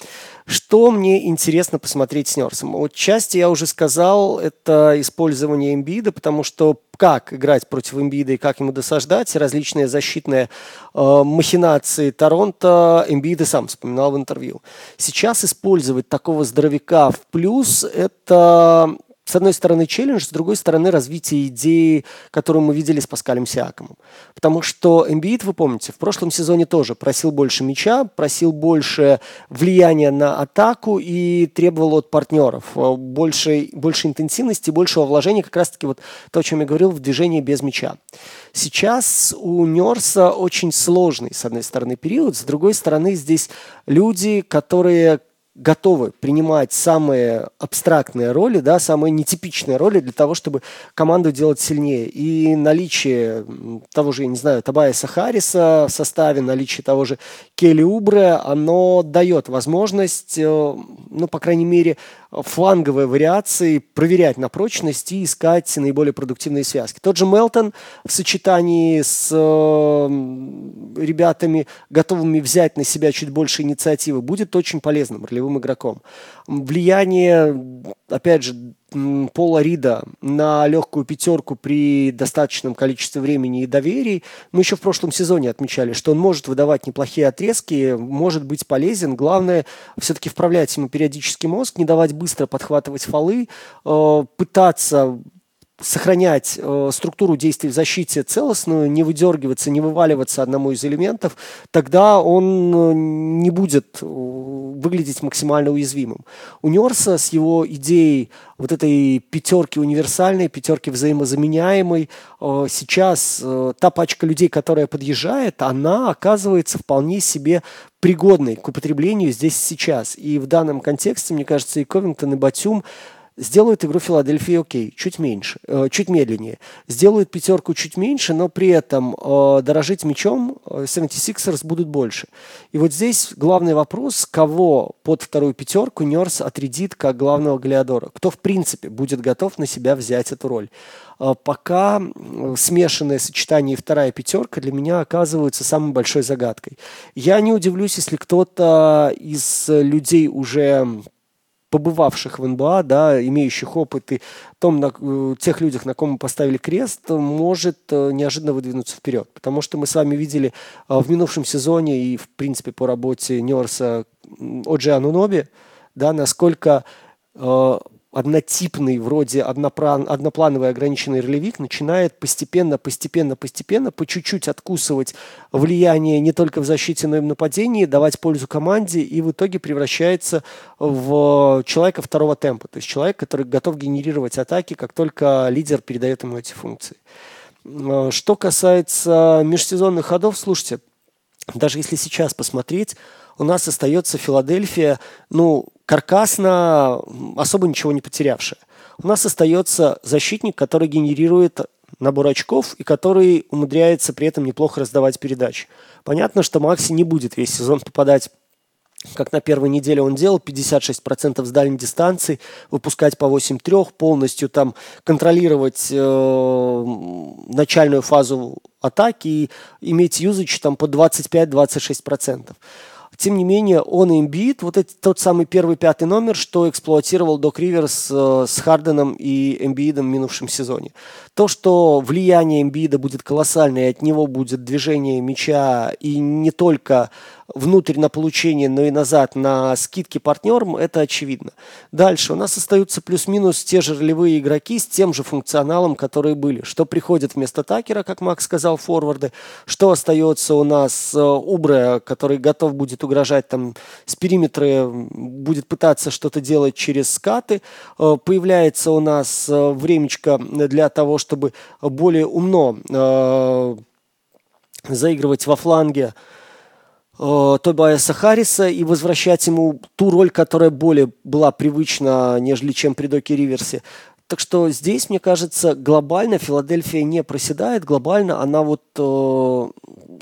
Что мне интересно посмотреть с Нерсом? Вот части я уже сказал, это использование имбида, потому что как играть против имбида и как ему досаждать, различные защитные э, махинации Торонто имбида сам вспоминал в интервью. Сейчас использовать такого здоровяка в плюс – это с одной стороны, челлендж, с другой стороны, развитие идеи, которую мы видели с Паскалем Сиакомом. Потому что Embiid, вы помните, в прошлом сезоне тоже просил больше мяча, просил больше влияния на атаку и требовал от партнеров э, больше, больше интенсивности, большего вложения, как раз-таки вот то, о чем я говорил, в движении без мяча. Сейчас у Нерса очень сложный, с одной стороны, период, с другой стороны, здесь люди, которые готовы принимать самые абстрактные роли, да, самые нетипичные роли для того, чтобы команду делать сильнее. И наличие того же, я не знаю, Табайса Харриса в составе, наличие того же Келли Убре, оно дает возможность, э, ну, по крайней мере, фланговые вариации проверять на прочность и искать наиболее продуктивные связки. Тот же Мелтон в сочетании с э, ребятами, готовыми взять на себя чуть больше инициативы, будет очень полезным ролевым игроком. Влияние, опять же, Пола Рида на легкую пятерку при достаточном количестве времени и доверий. Мы еще в прошлом сезоне отмечали, что он может выдавать неплохие отрезки, может быть полезен. Главное все-таки вправлять ему периодически мозг, не давать быстро подхватывать фолы, э, пытаться сохранять э, структуру действий в защите целостную, не выдергиваться, не вываливаться одному из элементов, тогда он э, не будет э, выглядеть максимально уязвимым. У Нерса с его идеей вот этой пятерки универсальной, пятерки взаимозаменяемой, э, сейчас э, та пачка людей, которая подъезжает, она оказывается вполне себе пригодной к употреблению здесь сейчас. И в данном контексте, мне кажется, и Ковингтон, и Батюм сделают игру Филадельфии окей, чуть меньше, э, чуть медленнее. Сделают пятерку чуть меньше, но при этом э, дорожить мячом э, 76ers будут больше. И вот здесь главный вопрос, кого под вторую пятерку Нерс отрядит как главного Галиадора. Кто в принципе будет готов на себя взять эту роль. Э, пока э, смешанное сочетание и вторая пятерка для меня оказываются самой большой загадкой. Я не удивлюсь, если кто-то из людей уже побывавших в НБА, да, имеющих опыт и том, на, э, тех людях, на ком мы поставили крест, может э, неожиданно выдвинуться вперед. Потому что мы с вами видели э, в минувшем сезоне и, в принципе, по работе Ньорса Оджи Ануноби, да, насколько однотипный, вроде одноплан, одноплановый ограниченный ролевик начинает постепенно, постепенно, постепенно, по чуть-чуть откусывать влияние не только в защите, но и в нападении, давать пользу команде и в итоге превращается в человека второго темпа, то есть человек, который готов генерировать атаки, как только лидер передает ему эти функции. Что касается межсезонных ходов, слушайте, даже если сейчас посмотреть, у нас остается Филадельфия, ну, каркасно особо ничего не потерявшая. У нас остается защитник, который генерирует набор очков и который умудряется при этом неплохо раздавать передачи. Понятно, что Макси не будет весь сезон попадать как на первой неделе он делал, 56% с дальней дистанции, выпускать по 8-3, полностью там контролировать э, начальную фазу атаки и иметь юзач там по 25-26%. Тем не менее, он и Эмбит, вот это тот самый первый пятый номер, что эксплуатировал Док Риверс э, с Харденом и Эмбидом в минувшем сезоне. То, что влияние Эмбида будет колоссальное, от него будет движение мяча, и не только внутрь на получение, но и назад на скидки партнерам, это очевидно. Дальше у нас остаются плюс-минус те же ролевые игроки с тем же функционалом, которые были. Что приходит вместо Такера, как Макс сказал, форварды, что остается у нас э, Убре, который готов будет угрожать там с периметра, будет пытаться что-то делать через скаты. Э, появляется у нас э, времечко для того, чтобы более умно заигрывать во фланге э, Тобайаса Харриса и возвращать ему ту роль, которая более была привычна, нежели чем при Доке Риверсе. Так что здесь, мне кажется, глобально Филадельфия не проседает, глобально она вот э,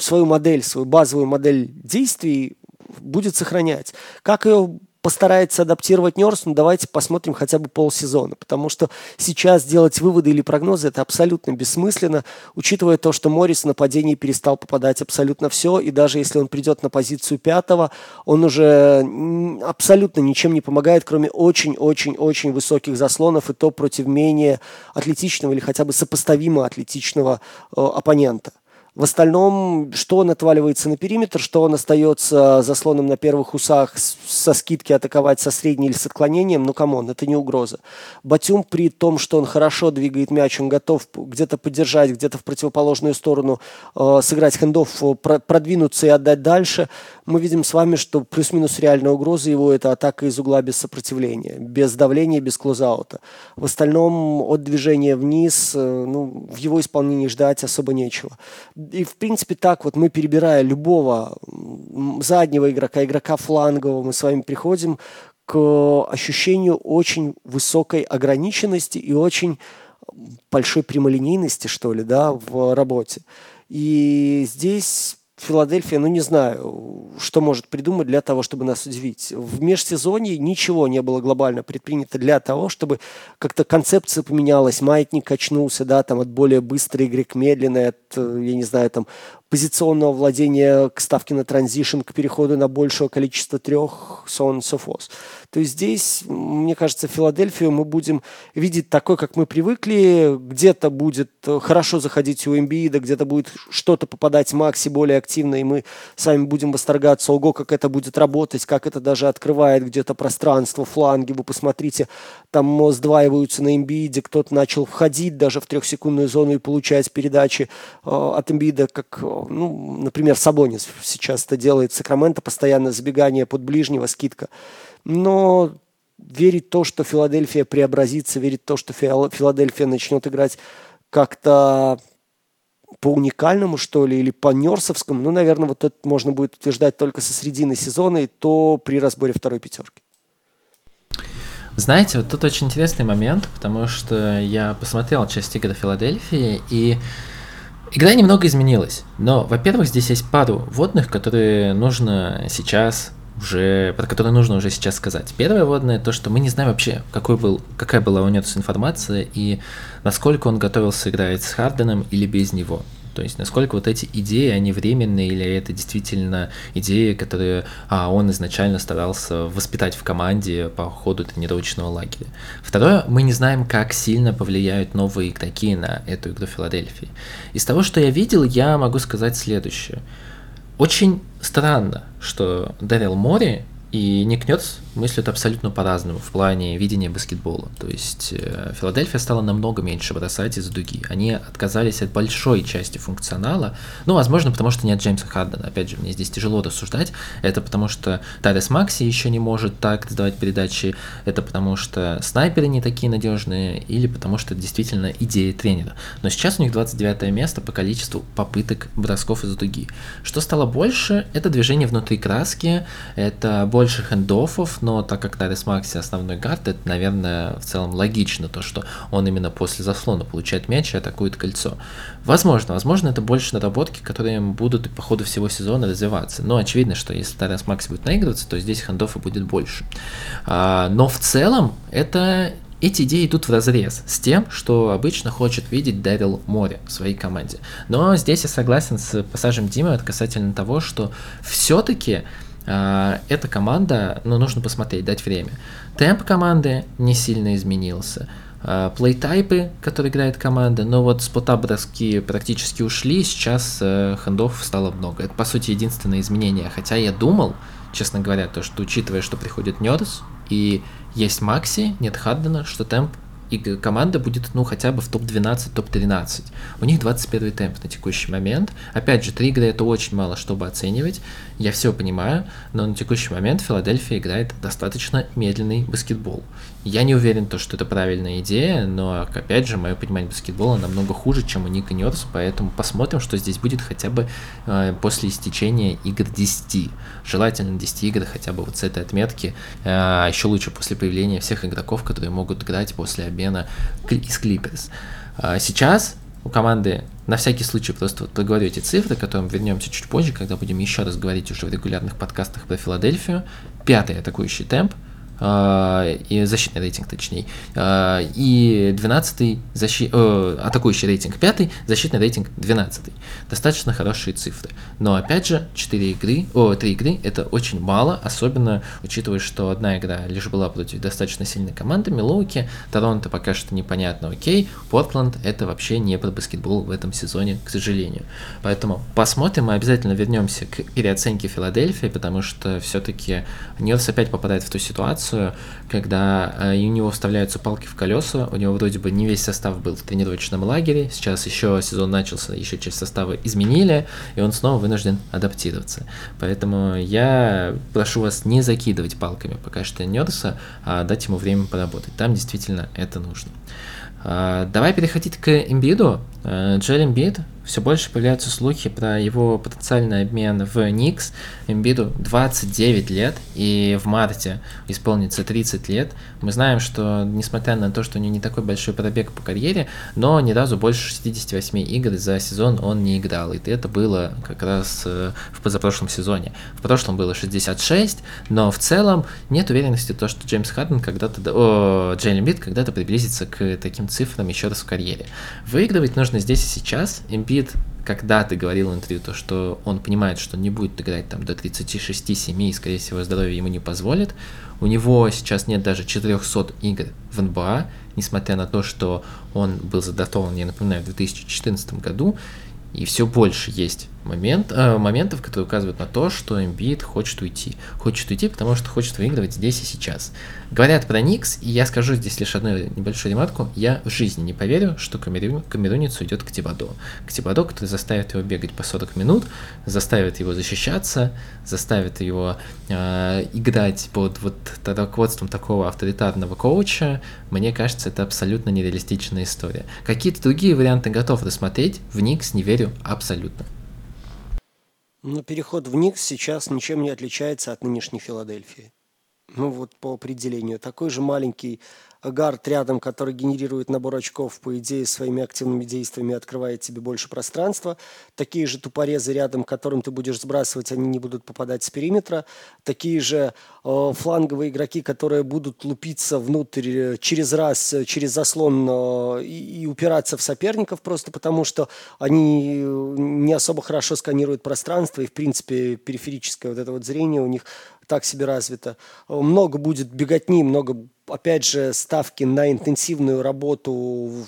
свою модель, свою базовую модель действий будет сохранять. Как ее постарается адаптировать Нерс, ну давайте посмотрим хотя бы полсезона, потому что сейчас делать выводы или прогнозы это абсолютно бессмысленно, учитывая то, что Моррис в нападении перестал попадать абсолютно все, и даже если он придет на позицию пятого, он уже абсолютно ничем не помогает, кроме очень-очень-очень высоких заслонов, и то против менее атлетичного или хотя бы сопоставимо атлетичного э, оппонента. В остальном, что он отваливается на периметр, что он остается заслоном на первых усах со скидки атаковать со средней или с отклонением, ну come on, это не угроза. Батюм при том, что он хорошо двигает мяч, он готов где-то поддержать, где-то в противоположную сторону э, сыграть hand-off, э, про, продвинуться и отдать дальше. Мы видим с вами, что плюс-минус реальная угроза его это атака из угла без сопротивления, без давления, без клозаута. В остальном от движения вниз, э, ну, в его исполнении ждать особо нечего и, в принципе, так вот мы, перебирая любого заднего игрока, игрока флангового, мы с вами приходим к ощущению очень высокой ограниченности и очень большой прямолинейности, что ли, да, в работе. И здесь Филадельфия, ну не знаю, что может придумать для того, чтобы нас удивить. В межсезонье ничего не было глобально предпринято для того, чтобы как-то концепция поменялась, маятник качнулся, да, там от более быстрой игры к медленной, от, я не знаю, там позиционного владения к ставке на транзишн, к переходу на большее количество трех, so on so forth. То есть здесь, мне кажется, Филадельфию мы будем видеть такой, как мы привыкли. Где-то будет хорошо заходить у Эмбиида, где-то будет что-то попадать Макси более активно, и мы сами будем восторгаться, ого, как это будет работать, как это даже открывает где-то пространство, фланги. Вы посмотрите, там сдваиваются на Эмбииде, кто-то начал входить даже в трехсекундную зону и получать передачи э, от Эмбиида, как ну, например, Сабонис сейчас это делает, Сакраменто постоянно забегание под ближнего, скидка. Но верить в то, что Филадельфия преобразится, верить в то, что Филадельфия начнет играть как-то по уникальному, что ли, или по нерсовскому, ну, наверное, вот это можно будет утверждать только со средины сезона, и то при разборе второй пятерки. Знаете, вот тут очень интересный момент, потому что я посмотрел часть игры Филадельфии, и Игра немного изменилась, но, во-первых, здесь есть пару водных, которые нужно сейчас уже, про которые нужно уже сейчас сказать. Первое водное то, что мы не знаем вообще, какой был, какая была у Нетус информация и насколько он готовился играть с Харденом или без него. То есть, насколько вот эти идеи, они временные, или это действительно идеи, которые а, он изначально старался воспитать в команде по ходу тренировочного лагеря. Второе, мы не знаем, как сильно повлияют новые игроки на эту игру Филадельфии. Из того, что я видел, я могу сказать следующее. Очень странно, что Дэрил Мори и Ник Нёрс мыслят абсолютно по-разному в плане видения баскетбола. То есть э, Филадельфия стала намного меньше бросать из дуги. Они отказались от большой части функционала. Ну, возможно, потому что нет Джеймса Хардена. Опять же, мне здесь тяжело рассуждать. Это потому что Тарес Макси еще не может так сдавать передачи. Это потому что снайперы не такие надежные. Или потому что это действительно идея тренера. Но сейчас у них 29 место по количеству попыток бросков из дуги. Что стало больше, это движение внутри краски, это больше хендоффов, но так как Тарис Макси основной гард, это, наверное, в целом логично, то, что он именно после заслона получает мяч и атакует кольцо. Возможно, возможно, это больше наработки, которые будут по ходу всего сезона развиваться. Но очевидно, что если Тарис Макси будет наигрываться, то здесь хендофа будет больше. А, но в целом это эти идеи идут в разрез с тем, что обычно хочет видеть Дэрил Море в своей команде. Но здесь я согласен с пассажем Димы касательно того, что все-таки эта команда, ну, нужно посмотреть, дать время. Темп команды не сильно изменился. А, плейтайпы, которые играет команда, но вот спота броски практически ушли, сейчас э, хендов стало много. Это, по сути, единственное изменение. Хотя я думал, честно говоря, то, что учитывая, что приходит Нерс и есть Макси, нет Хаддена, что темп и команда будет, ну, хотя бы в топ-12, топ-13. У них 21 темп на текущий момент. Опять же, три игры это очень мало, чтобы оценивать. Я все понимаю, но на текущий момент Филадельфия играет достаточно медленный баскетбол. Я не уверен, то, что это правильная идея, но, опять же, мое понимание баскетбола намного хуже, чем у Ника Нерс, поэтому посмотрим, что здесь будет хотя бы э, после истечения игр 10. Желательно 10 игр хотя бы вот с этой отметки, э, а еще лучше после появления всех игроков, которые могут играть после обмена из Клиперс. Э, сейчас у команды на всякий случай просто вот проговорю эти цифры, к которым вернемся чуть позже, когда будем еще раз говорить уже в регулярных подкастах про Филадельфию. Пятый атакующий темп – и защитный рейтинг точнее, э, и 12 защи... э, атакующий рейтинг 5, защитный рейтинг 12. Достаточно хорошие цифры. Но опять же, 4 игры, о, 3 игры это очень мало, особенно учитывая, что одна игра лишь была против достаточно сильной команды, Милуоки, Торонто пока что непонятно, окей, Портленд это вообще не про баскетбол в этом сезоне, к сожалению. Поэтому посмотрим, мы обязательно вернемся к переоценке Филадельфии, потому что все-таки Нёрс опять попадает в ту ситуацию, ситуацию, когда э, у него вставляются палки в колеса, у него вроде бы не весь состав был в тренировочном лагере, сейчас еще сезон начался, еще часть состава изменили, и он снова вынужден адаптироваться. Поэтому я прошу вас не закидывать палками пока что Нерса, а дать ему время поработать. Там действительно это нужно. А, давай переходить к Эмбиду. Э, Джель Эмбид все больше появляются слухи про его потенциальный обмен в Никс. Эмбиду 29 лет, и в марте исполнится 30 лет. Мы знаем, что несмотря на то, что у него не такой большой пробег по карьере, но ни разу больше 68 игр за сезон он не играл. И это было как раз э, в позапрошлом сезоне. В прошлом было 66, но в целом нет уверенности, то, что Джеймс Харден когда-то, о, Эмбид когда-то приблизится к таким цифрам еще раз в карьере. Выигрывать нужно здесь и сейчас. Эмбит когда-то говорил в интервью, то, что он понимает, что не будет играть там до 36-7 и, скорее всего, здоровье ему не позволит. У него сейчас нет даже 400 игр в НБА, несмотря на то, что он был задатован, я напоминаю, в 2014 году, и все больше есть момент, э, моментов, которые указывают на то, что Эмбит хочет уйти. Хочет уйти, потому что хочет выигрывать здесь и сейчас. Говорят про Никс, и я скажу здесь лишь одну небольшую ремарку. Я в жизни не поверю, что Камерун, Камерунец уйдет к Тибадо. К Тибадо, который заставит его бегать по 40 минут, заставит его защищаться, заставит его э, играть под вот руководством такого авторитарного коуча. Мне кажется, это абсолютно нереалистичная история. Какие-то другие варианты готов рассмотреть, в Никс не верю абсолютно. Ну, переход в Никс сейчас ничем не отличается от нынешней Филадельфии. Ну, вот по определению. Такой же маленький гард рядом, который генерирует набор очков, по идее, своими активными действиями открывает тебе больше пространства. Такие же тупорезы рядом, которым ты будешь сбрасывать, они не будут попадать с периметра. Такие же э, фланговые игроки, которые будут лупиться внутрь э, через раз, э, через заслон э, и, и упираться в соперников просто потому, что они э, не особо хорошо сканируют пространство и, в принципе, периферическое вот это вот зрение у них так себе развито. Много будет беготни, много опять же, ставки на интенсивную работу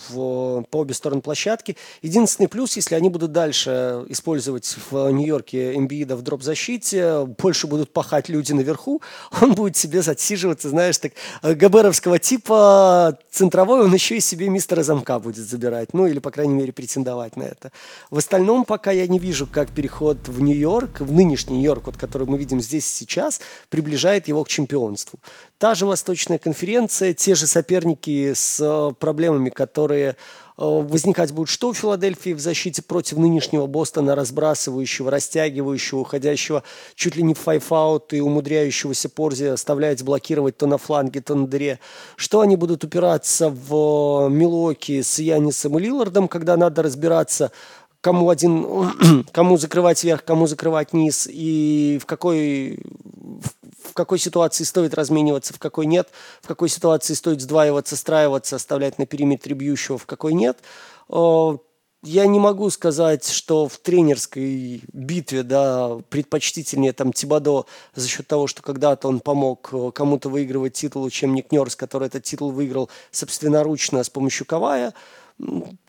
в, по обе стороны площадки. Единственный плюс, если они будут дальше использовать в Нью-Йорке Эмбиида в дроп-защите, больше будут пахать люди наверху, он будет себе отсиживаться, знаешь, так габеровского типа центровой, он еще и себе мистера замка будет забирать, ну или, по крайней мере, претендовать на это. В остальном пока я не вижу, как переход в Нью-Йорк, в нынешний Нью-Йорк, вот, который мы видим здесь сейчас, приближает его к чемпионству. Та же Восточная конференция, те же соперники с э, проблемами, которые э, возникать будут что у Филадельфии в защите против нынешнего Бостона, разбрасывающего, растягивающего, уходящего чуть ли не в файфаут и умудряющегося Порзи оставлять блокировать то на фланге, то на дыре. Что они будут упираться в Милоки с Янисом и Лилардом, когда надо разбираться, кому один, кому закрывать верх, кому закрывать низ и в какой, в какой ситуации стоит размениваться, в какой нет, в какой ситуации стоит сдваиваться, страиваться, оставлять на периметре бьющего, в какой нет. Я не могу сказать, что в тренерской битве да, предпочтительнее там Тибадо за счет того, что когда-то он помог э, кому-то выигрывать титул, чем Ник Нерс, который этот титул выиграл собственноручно с помощью Кавая.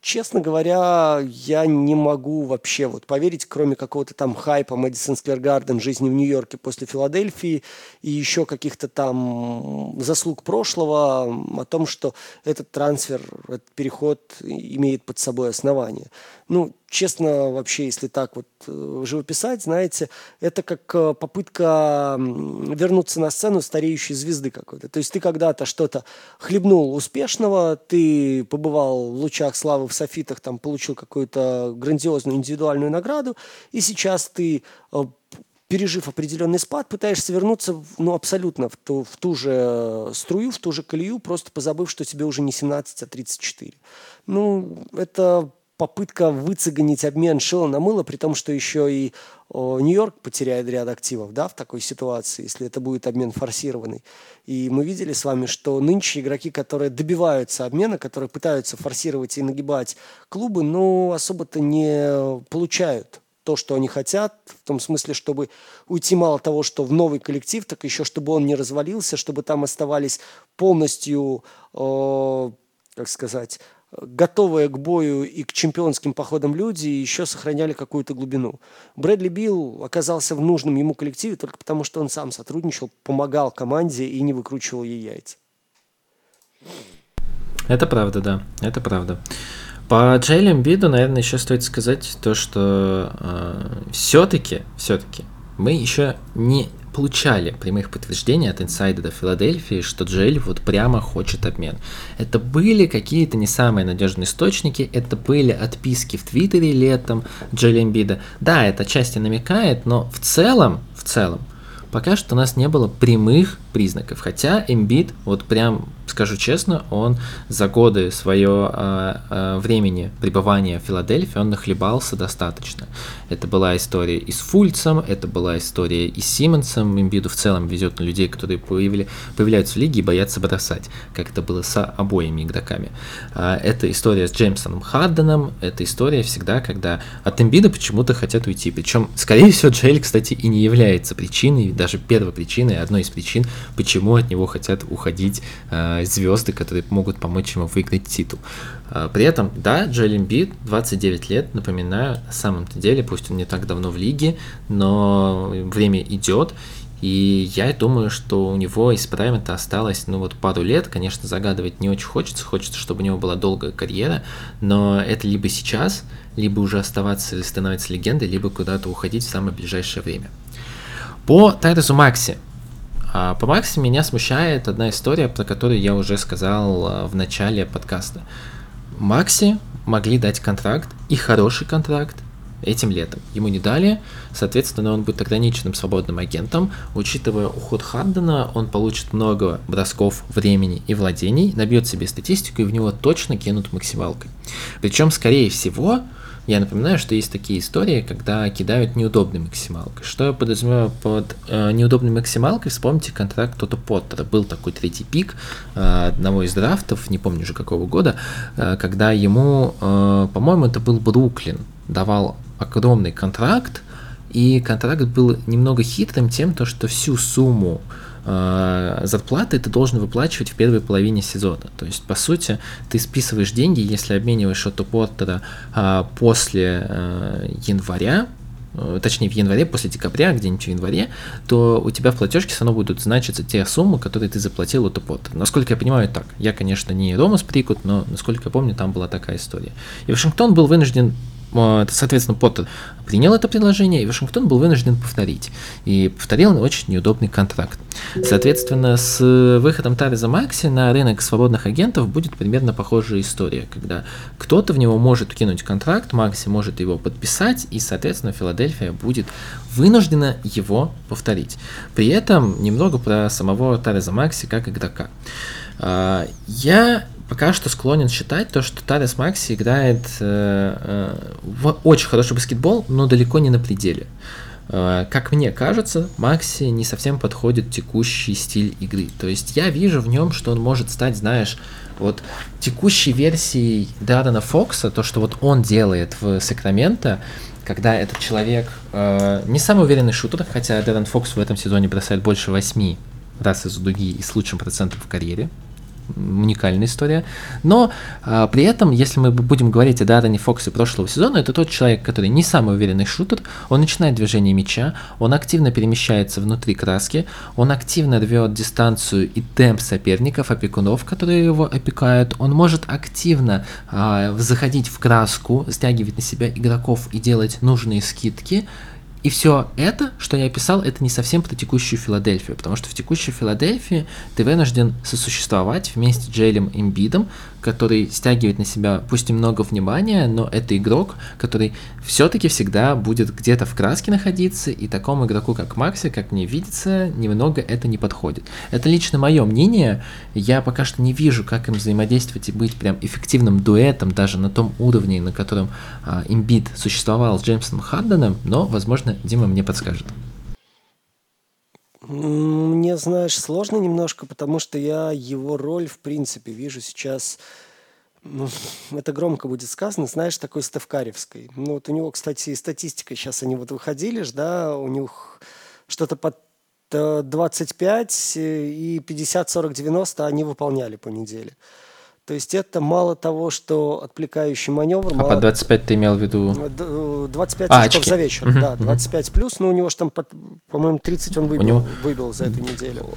Честно говоря, я не могу вообще вот поверить, кроме какого-то там хайпа Мэдисон Сквер Гарден, жизни в Нью-Йорке после Филадельфии и еще каких-то там заслуг прошлого о том, что этот трансфер, этот переход имеет под собой основание. Ну, честно, вообще, если так вот э, живописать, знаете, это как э, попытка вернуться на сцену стареющей звезды какой-то. То есть ты когда-то что-то хлебнул успешного, ты побывал в лучах славы в софитах, там получил какую-то грандиозную индивидуальную награду, и сейчас ты э, пережив определенный спад, пытаешься вернуться ну, абсолютно в ту, в ту же струю, в ту же колею, просто позабыв, что тебе уже не 17, а 34. Ну, это попытка выцегонить обмен шила на мыло, при том, что еще и Нью-Йорк потеряет ряд активов да, в такой ситуации, если это будет обмен форсированный. И мы видели с вами, что нынче игроки, которые добиваются обмена, которые пытаются форсировать и нагибать клубы, но особо-то не получают то, что они хотят, в том смысле, чтобы уйти мало того, что в новый коллектив, так еще чтобы он не развалился, чтобы там оставались полностью, э, как сказать, готовые к бою и к чемпионским походам люди еще сохраняли какую-то глубину. Брэдли Билл оказался в нужном ему коллективе только потому, что он сам сотрудничал, помогал команде и не выкручивал ей яйца. Это правда, да, это правда. По Джейли Биду, наверное, еще стоит сказать то, что э, все-таки, все-таки мы еще не получали прямых подтверждений от инсайдера Филадельфии, что Джель вот прямо хочет обмен. Это были какие-то не самые надежные источники, это были отписки в Твиттере летом Джеля Эмбида. Да, это отчасти намекает, но в целом, в целом, пока что у нас не было прямых признаков. Хотя Эмбит, вот прям скажу честно, он за годы свое а, а, времени пребывания в Филадельфии, он нахлебался достаточно. Это была история и с Фульцем, это была история и с Симмонсом. Эмбиду в целом везет на людей, которые появили, появляются в лиге и боятся бросать, как это было с обоими игроками. А, это история с Джеймсоном Харденом, это история всегда, когда от Эмбида почему-то хотят уйти. Причем, скорее всего, Джейль, кстати, и не является причиной, даже первой причиной, одной из причин, почему от него хотят уходить э, звезды, которые могут помочь ему выиграть титул. Э, при этом, да, Джоэл Эмбит, 29 лет, напоминаю, на самом-то деле, пусть он не так давно в лиге, но время идет, и я думаю, что у него из прайма-то осталось, ну вот пару лет, конечно, загадывать не очень хочется, хочется, чтобы у него была долгая карьера, но это либо сейчас, либо уже оставаться или становиться легендой, либо куда-то уходить в самое ближайшее время. По Тайрезу Макси, а по Макси меня смущает одна история, про которую я уже сказал а, в начале подкаста. Макси могли дать контракт, и хороший контракт, этим летом. Ему не дали, соответственно, он будет ограниченным свободным агентом. Учитывая уход Хардена, он получит много бросков времени и владений, набьет себе статистику, и в него точно кинут максималкой. Причем, скорее всего, я напоминаю, что есть такие истории, когда кидают неудобной максималкой. Что я подразумеваю под э, неудобной максималкой? Вспомните контракт Тота Поттера. Был такой третий пик э, одного из драфтов, не помню уже какого года, э, когда ему, э, по-моему, это был Бруклин, давал огромный контракт, и контракт был немного хитрым тем, то, что всю сумму зарплаты ты должен выплачивать в первой половине сезона. То есть, по сути, ты списываешь деньги, если обмениваешь Отто Поттера э, после э, января, э, точнее в январе, после декабря, где-нибудь в январе, то у тебя в платежке все равно будут значиться те суммы, которые ты заплатил Отто Поттер. Насколько я понимаю, так. Я, конечно, не Ромас Прикут, но, насколько я помню, там была такая история. И Вашингтон был вынужден соответственно, Поттер принял это предложение, и Вашингтон был вынужден повторить. И повторил очень неудобный контракт. Соответственно, с выходом Тариза Макси на рынок свободных агентов будет примерно похожая история, когда кто-то в него может кинуть контракт, Макси может его подписать, и, соответственно, Филадельфия будет вынуждена его повторить. При этом немного про самого Тариза Макси как игрока. А, я пока что склонен считать то, что Тарес Макси играет э, э, в очень хороший баскетбол, но далеко не на пределе. Э, как мне кажется, Макси не совсем подходит текущий стиль игры. То есть я вижу в нем, что он может стать, знаешь, вот текущей версией Даррена Фокса, то, что вот он делает в Сакраменто, когда этот человек э, не самый уверенный шутер, хотя Даррен Фокс в этом сезоне бросает больше 8 раз из дуги и с лучшим процентом в карьере, уникальная история. Но а, при этом, если мы будем говорить о Даррене Фоксе прошлого сезона, это тот человек, который не самый уверенный шутер, он начинает движение мяча, он активно перемещается внутри краски, он активно рвет дистанцию и темп соперников, опекунов, которые его опекают, он может активно а, заходить в краску, стягивать на себя игроков и делать нужные скидки, и все это, что я описал, это не совсем про текущую Филадельфию, потому что в текущей Филадельфии ты вынужден сосуществовать вместе с Джейлем Эмбидом, который стягивает на себя пусть и много внимания, но это игрок, который все-таки всегда будет где-то в краске находиться, и такому игроку, как Макси, как мне видится, немного это не подходит. Это лично мое мнение, я пока что не вижу, как им взаимодействовать и быть прям эффективным дуэтом, даже на том уровне, на котором а, Эмбид существовал с Джеймсом Харденом, но, возможно, Дима мне подскажет. Мне, знаешь, сложно немножко, потому что я его роль, в принципе, вижу сейчас, ну, это громко будет сказано, знаешь, такой Стевкаревской. Ну, вот у него, кстати, статистика, сейчас они вот выходили, да, у них что-то под 25 э, и 50, 40, 90 они выполняли по неделе. То есть это мало того, что отвлекающий маневр. А мало... по 25 ты имел в виду? 25 а, очков очки. за вечер, угу, да, 25 угу. плюс, но у него же там, по-моему, 30 он выбил, него... выбил за эту неделю.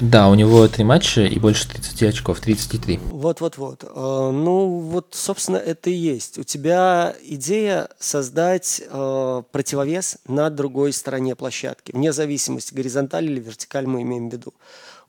Да, у него три матча и больше 30 очков, 33. Вот-вот-вот. А, ну, вот, собственно, это и есть. У тебя идея создать э, противовес на другой стороне площадки, вне зависимости, горизонталь или вертикаль мы имеем в виду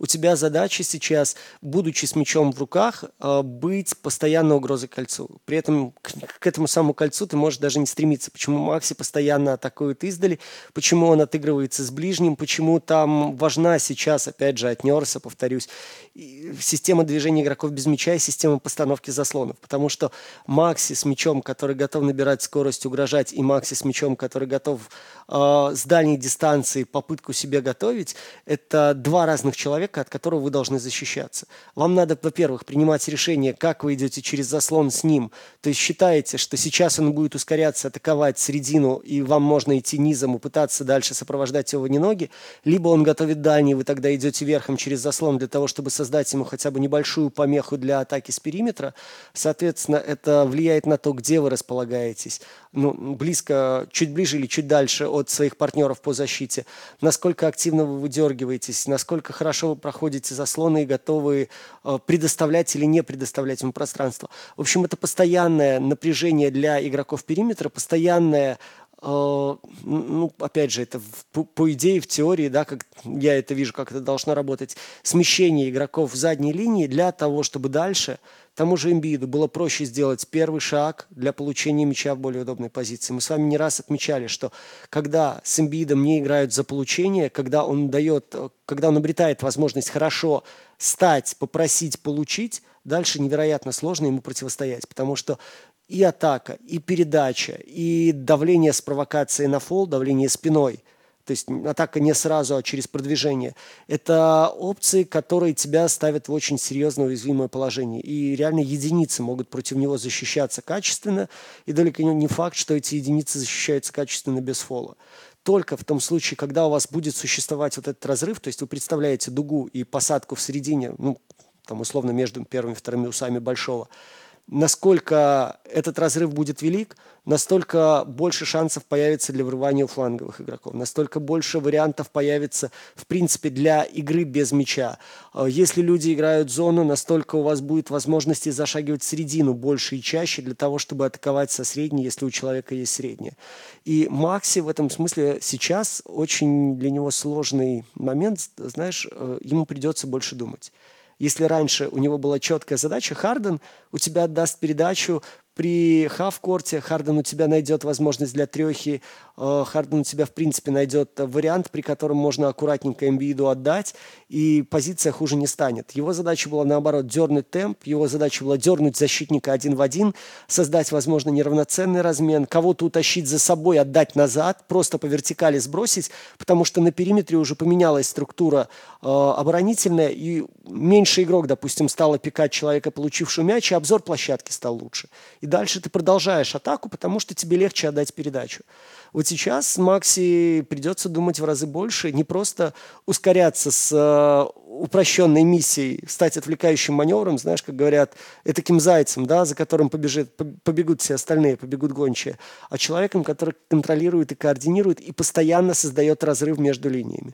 у тебя задача сейчас, будучи с мячом в руках, э, быть постоянно угрозой кольцу. При этом к этому самому кольцу ты можешь даже не стремиться. Почему Макси постоянно атакует издали, почему он отыгрывается с ближним, почему там важна сейчас, опять же, от Нерса, повторюсь, система движения игроков без мяча и система постановки заслонов. Потому что Макси с мячом, который готов набирать скорость, угрожать, и Макси с мячом, который готов э, с дальней дистанции попытку себе готовить, это два разных человека, от которого вы должны защищаться. Вам надо, во-первых, принимать решение, как вы идете через заслон с ним. То есть считаете, что сейчас он будет ускоряться, атаковать середину, и вам можно идти низом и пытаться дальше сопровождать его не ноги, либо он готовит дальний, вы тогда идете верхом через заслон для того, чтобы создать ему хотя бы небольшую помеху для атаки с периметра. Соответственно, это влияет на то, где вы располагаетесь. Ну, близко, чуть ближе или чуть дальше от своих партнеров по защите. Насколько активно вы выдергиваетесь, насколько хорошо вы проходите заслоны и готовы э, предоставлять или не предоставлять ему пространство. В общем, это постоянное напряжение для игроков периметра, постоянное ну, опять же, это по, по идее, в теории, да, как я это вижу, как это должно работать, смещение игроков в задней линии для того, чтобы дальше тому же Эмбиду было проще сделать первый шаг для получения мяча в более удобной позиции. Мы с вами не раз отмечали, что когда с Эмбидом не играют за получение, когда он дает, когда он обретает возможность хорошо стать, попросить, получить, дальше невероятно сложно ему противостоять, потому что и атака, и передача, и давление с провокацией на фол, давление спиной – то есть атака не сразу, а через продвижение. Это опции, которые тебя ставят в очень серьезное уязвимое положение. И реально единицы могут против него защищаться качественно, и далеко не факт, что эти единицы защищаются качественно без фола. Только в том случае, когда у вас будет существовать вот этот разрыв, то есть вы представляете дугу и посадку в середине, ну, там условно между первыми и вторыми усами большого, насколько этот разрыв будет велик, настолько больше шансов появится для врывания у фланговых игроков, настолько больше вариантов появится, в принципе, для игры без мяча. А если люди играют зону, настолько у вас будет возможности зашагивать середину больше и чаще для того, чтобы атаковать со средней, если у человека есть средняя. И Макси в этом смысле сейчас очень для него сложный момент, знаешь, э, ему придется больше думать. Если раньше у него была четкая задача, Харден у тебя даст передачу при хавкорте Харден у тебя найдет возможность для трехи, э, Харден у тебя в принципе найдет вариант, при котором можно аккуратненько Эмбииду отдать, и позиция хуже не станет. Его задача была наоборот дернуть темп, его задача была дернуть защитника один в один, создать, возможно, неравноценный размен, кого-то утащить за собой, отдать назад, просто по вертикали сбросить, потому что на периметре уже поменялась структура э, оборонительная, и меньше игрок, допустим, стал опекать человека, получившего мяч, и обзор площадки стал лучше и дальше ты продолжаешь атаку, потому что тебе легче отдать передачу. Вот сейчас Макси придется думать в разы больше, не просто ускоряться с э, упрощенной миссией стать отвлекающим маневром, знаешь, как говорят, таким зайцем, да, за которым побежит, побегут все остальные, побегут гончие, а человеком, который контролирует и координирует и постоянно создает разрыв между линиями.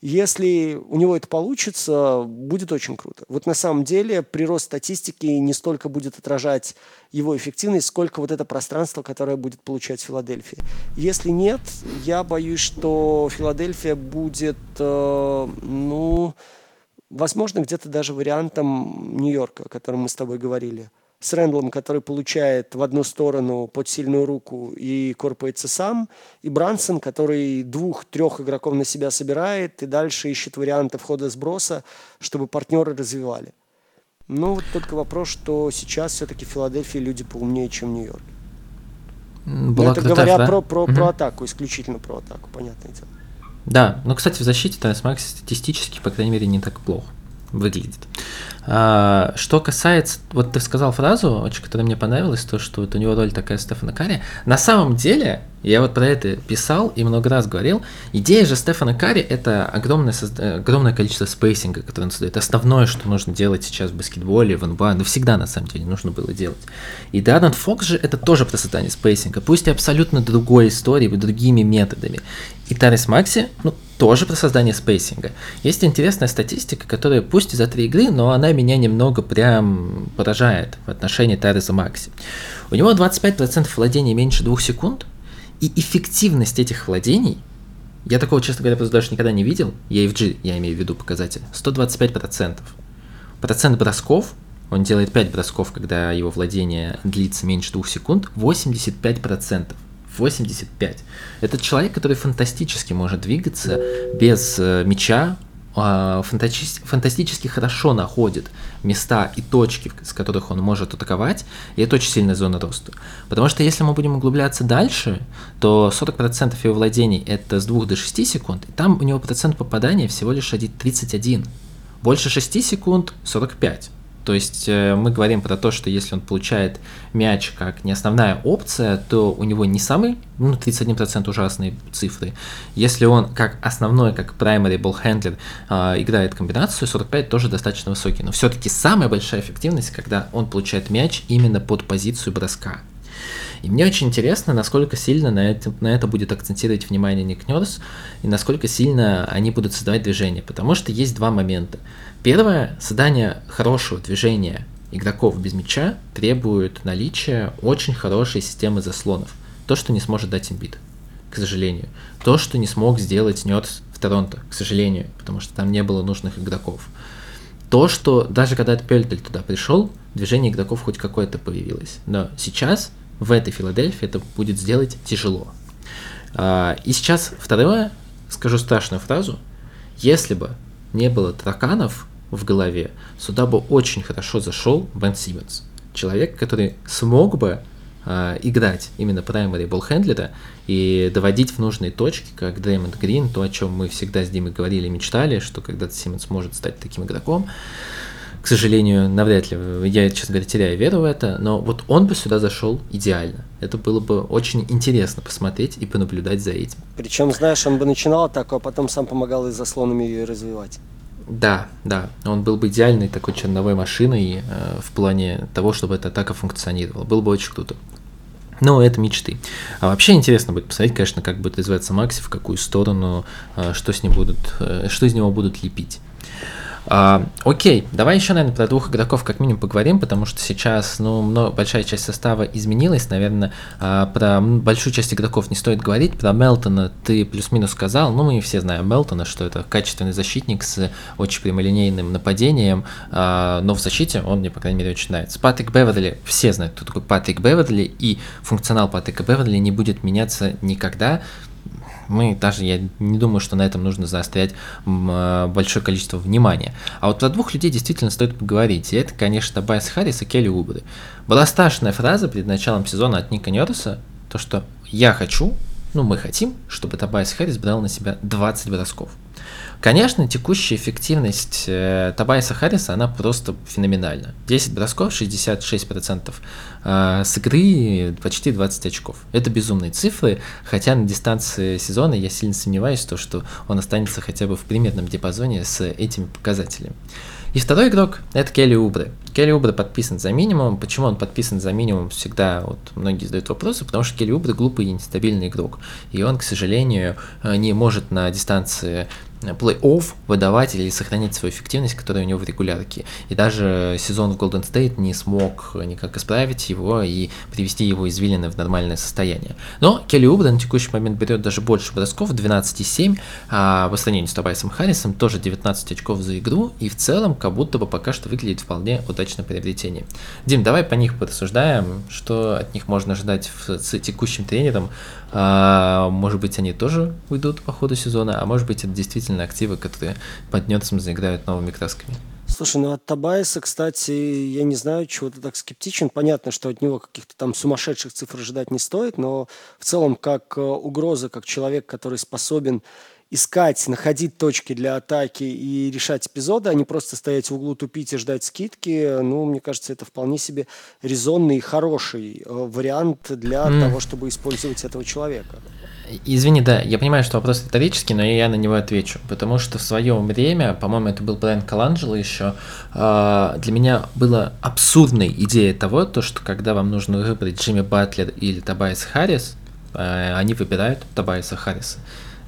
Если у него это получится, будет очень круто. Вот на самом деле прирост статистики не столько будет отражать его эффективность, сколько вот это пространство, которое будет получать Филадельфия. Если нет, я боюсь, что Филадельфия будет, э, ну, возможно, где-то даже вариантом Нью-Йорка, о котором мы с тобой говорили с Рэндлом, который получает в одну сторону под сильную руку и корпается сам, и Брансон, который двух-трех игроков на себя собирает и дальше ищет варианты входа-сброса, чтобы партнеры развивали. Ну, вот только вопрос, что сейчас все-таки в Филадельфии люди поумнее, чем в Нью-Йорке. Была это говоря да? про, про, угу. про атаку, исключительно про атаку, понятное дело. Да, но, кстати, в защите Тарас Макс статистически, по крайней мере, не так плохо выглядит. А, что касается, вот ты сказал фразу, очень, которая мне понравилась, то, что вот у него роль такая Стефана Карри. На самом деле, я вот про это писал и много раз говорил, идея же Стефана Карри – это огромное, огромное количество спейсинга, которое он создает. Основное, что нужно делать сейчас в баскетболе, в НБА, ну всегда на самом деле нужно было делать. И Де'Аарон Фокс же это тоже про создание спейсинга, пусть и абсолютно другой историей, другими методами. И Тайриз Макси, ну, тоже про создание спейсинга. Есть интересная статистика, которая пусть и за три игры, но она меня немного прям поражает в отношении Тайриза Макси. У него 25% владений меньше двух секунд, и эффективность этих владений, я такого, честно говоря, просто даже никогда не видел, EFG, я имею в виду показатель, 125%. Процент бросков, он делает 5 бросков, когда его владение длится меньше двух секунд, 85%. 85. Это человек, который фантастически может двигаться без э, мяча, а, фантастически хорошо находит места и точки, с которых он может атаковать, и это очень сильная зона роста. Потому что если мы будем углубляться дальше, то 40% его владений это с 2 до 6 секунд, и там у него процент попадания всего лишь 31. Больше 6 секунд 45. То есть э, мы говорим про то, что если он получает мяч как не основная опция, то у него не самый, ну, 31% ужасные цифры. Если он как основной, как primary ball handler э, играет комбинацию, 45 тоже достаточно высокий. Но все-таки самая большая эффективность, когда он получает мяч именно под позицию броска. И мне очень интересно, насколько сильно на это, на это будет акцентировать внимание Ник Нерс, и насколько сильно они будут создавать движение. Потому что есть два момента. Первое, создание хорошего движения игроков без мяча требует наличия очень хорошей системы заслонов. То, что не сможет дать имбит, к сожалению. То, что не смог сделать Нёрс в Торонто, к сожалению, потому что там не было нужных игроков. То, что даже когда Пельтель туда пришел, движение игроков хоть какое-то появилось. Но сейчас в этой Филадельфии это будет сделать тяжело. А, и сейчас второе, скажу страшную фразу. Если бы не было тараканов в голове, сюда бы очень хорошо зашел Бен Симмонс. Человек, который смог бы э, играть именно primary болхендлера и доводить в нужные точки, как Дреймонд Грин, то, о чем мы всегда с Димой говорили мечтали, что когда-то Симмонс может стать таким игроком. К сожалению, навряд ли, я, честно говоря, теряю веру в это, но вот он бы сюда зашел идеально. Это было бы очень интересно посмотреть и понаблюдать за этим. Причем, знаешь, он бы начинал атаку, а потом сам помогал и заслонами ее развивать. Да, да, он был бы идеальной такой черновой машиной э, в плане того, чтобы эта атака функционировала. Было бы очень круто. Но это мечты. А вообще интересно будет посмотреть, конечно, как будет развиваться Макси, в какую сторону, э, что с ним будут, э, что из него будут лепить. А, окей, давай еще, наверное, про двух игроков как минимум поговорим, потому что сейчас, ну, много, большая часть состава изменилась, наверное, а, про большую часть игроков не стоит говорить, про Мелтона ты плюс-минус сказал, ну, мы все знаем Мелтона, что это качественный защитник с очень прямолинейным нападением, а, но в защите он мне, по крайней мере, очень нравится. Патрик Беверли, все знают, кто такой Патрик Беверли, и функционал Патрика Беверли не будет меняться никогда, мы даже, я не думаю, что на этом нужно заострять а, большое количество внимания. А вот про двух людей действительно стоит поговорить. И это, конечно, Тобайас Харрис и Келли Убре. Была страшная фраза перед началом сезона от Ника Нерса, то что «я хочу, ну мы хотим, чтобы Тобайас Харрис брал на себя 20 бросков». Конечно, текущая эффективность э, Тобайаса Харриса, она просто феноменальна. 10 бросков, 66% э, с игры, почти 20 очков. Это безумные цифры, хотя на дистанции сезона я сильно сомневаюсь, то, что он останется хотя бы в примерном диапазоне с этими показателями. И второй игрок – это Келли Убре. Келли Убре подписан за минимум. Почему он подписан за минимум, всегда вот многие задают вопросы, потому что Келли Убре глупый и нестабильный игрок. И он, к сожалению, э, не может на дистанции плей-офф выдавать или сохранить свою эффективность, которая у него в регулярке. И даже сезон в Golden State не смог никак исправить его и привести его извилины в нормальное состояние. Но Келли Убра на текущий момент берет даже больше бросков, 12,7, а по сравнению с Тобайсом Харрисом тоже 19 очков за игру, и в целом как будто бы пока что выглядит вполне удачное приобретение. Дим, давай по них порассуждаем, что от них можно ожидать с текущим тренером, а, может быть, они тоже уйдут по ходу сезона, а может быть, это действительно активы, которые под Нетсом заиграют новыми красками. Слушай, ну от Табайса, кстати, я не знаю, чего ты так скептичен. Понятно, что от него каких-то там сумасшедших цифр ожидать не стоит, но в целом как э, угроза, как человек, который способен искать, находить точки для атаки и решать эпизоды, а не просто стоять в углу, тупить и ждать скидки, ну, мне кажется, это вполне себе резонный и хороший э, вариант для mm. того, чтобы использовать этого человека. Извини, да, я понимаю, что вопрос риторический, но я на него отвечу, потому что в свое время, по-моему, это был Брайан Каланджело еще, а, для меня была абсурдной идея того, то, что когда вам нужно выбрать Джимми Батлер или Табайс Харрис, а, они выбирают Табайса Харриса.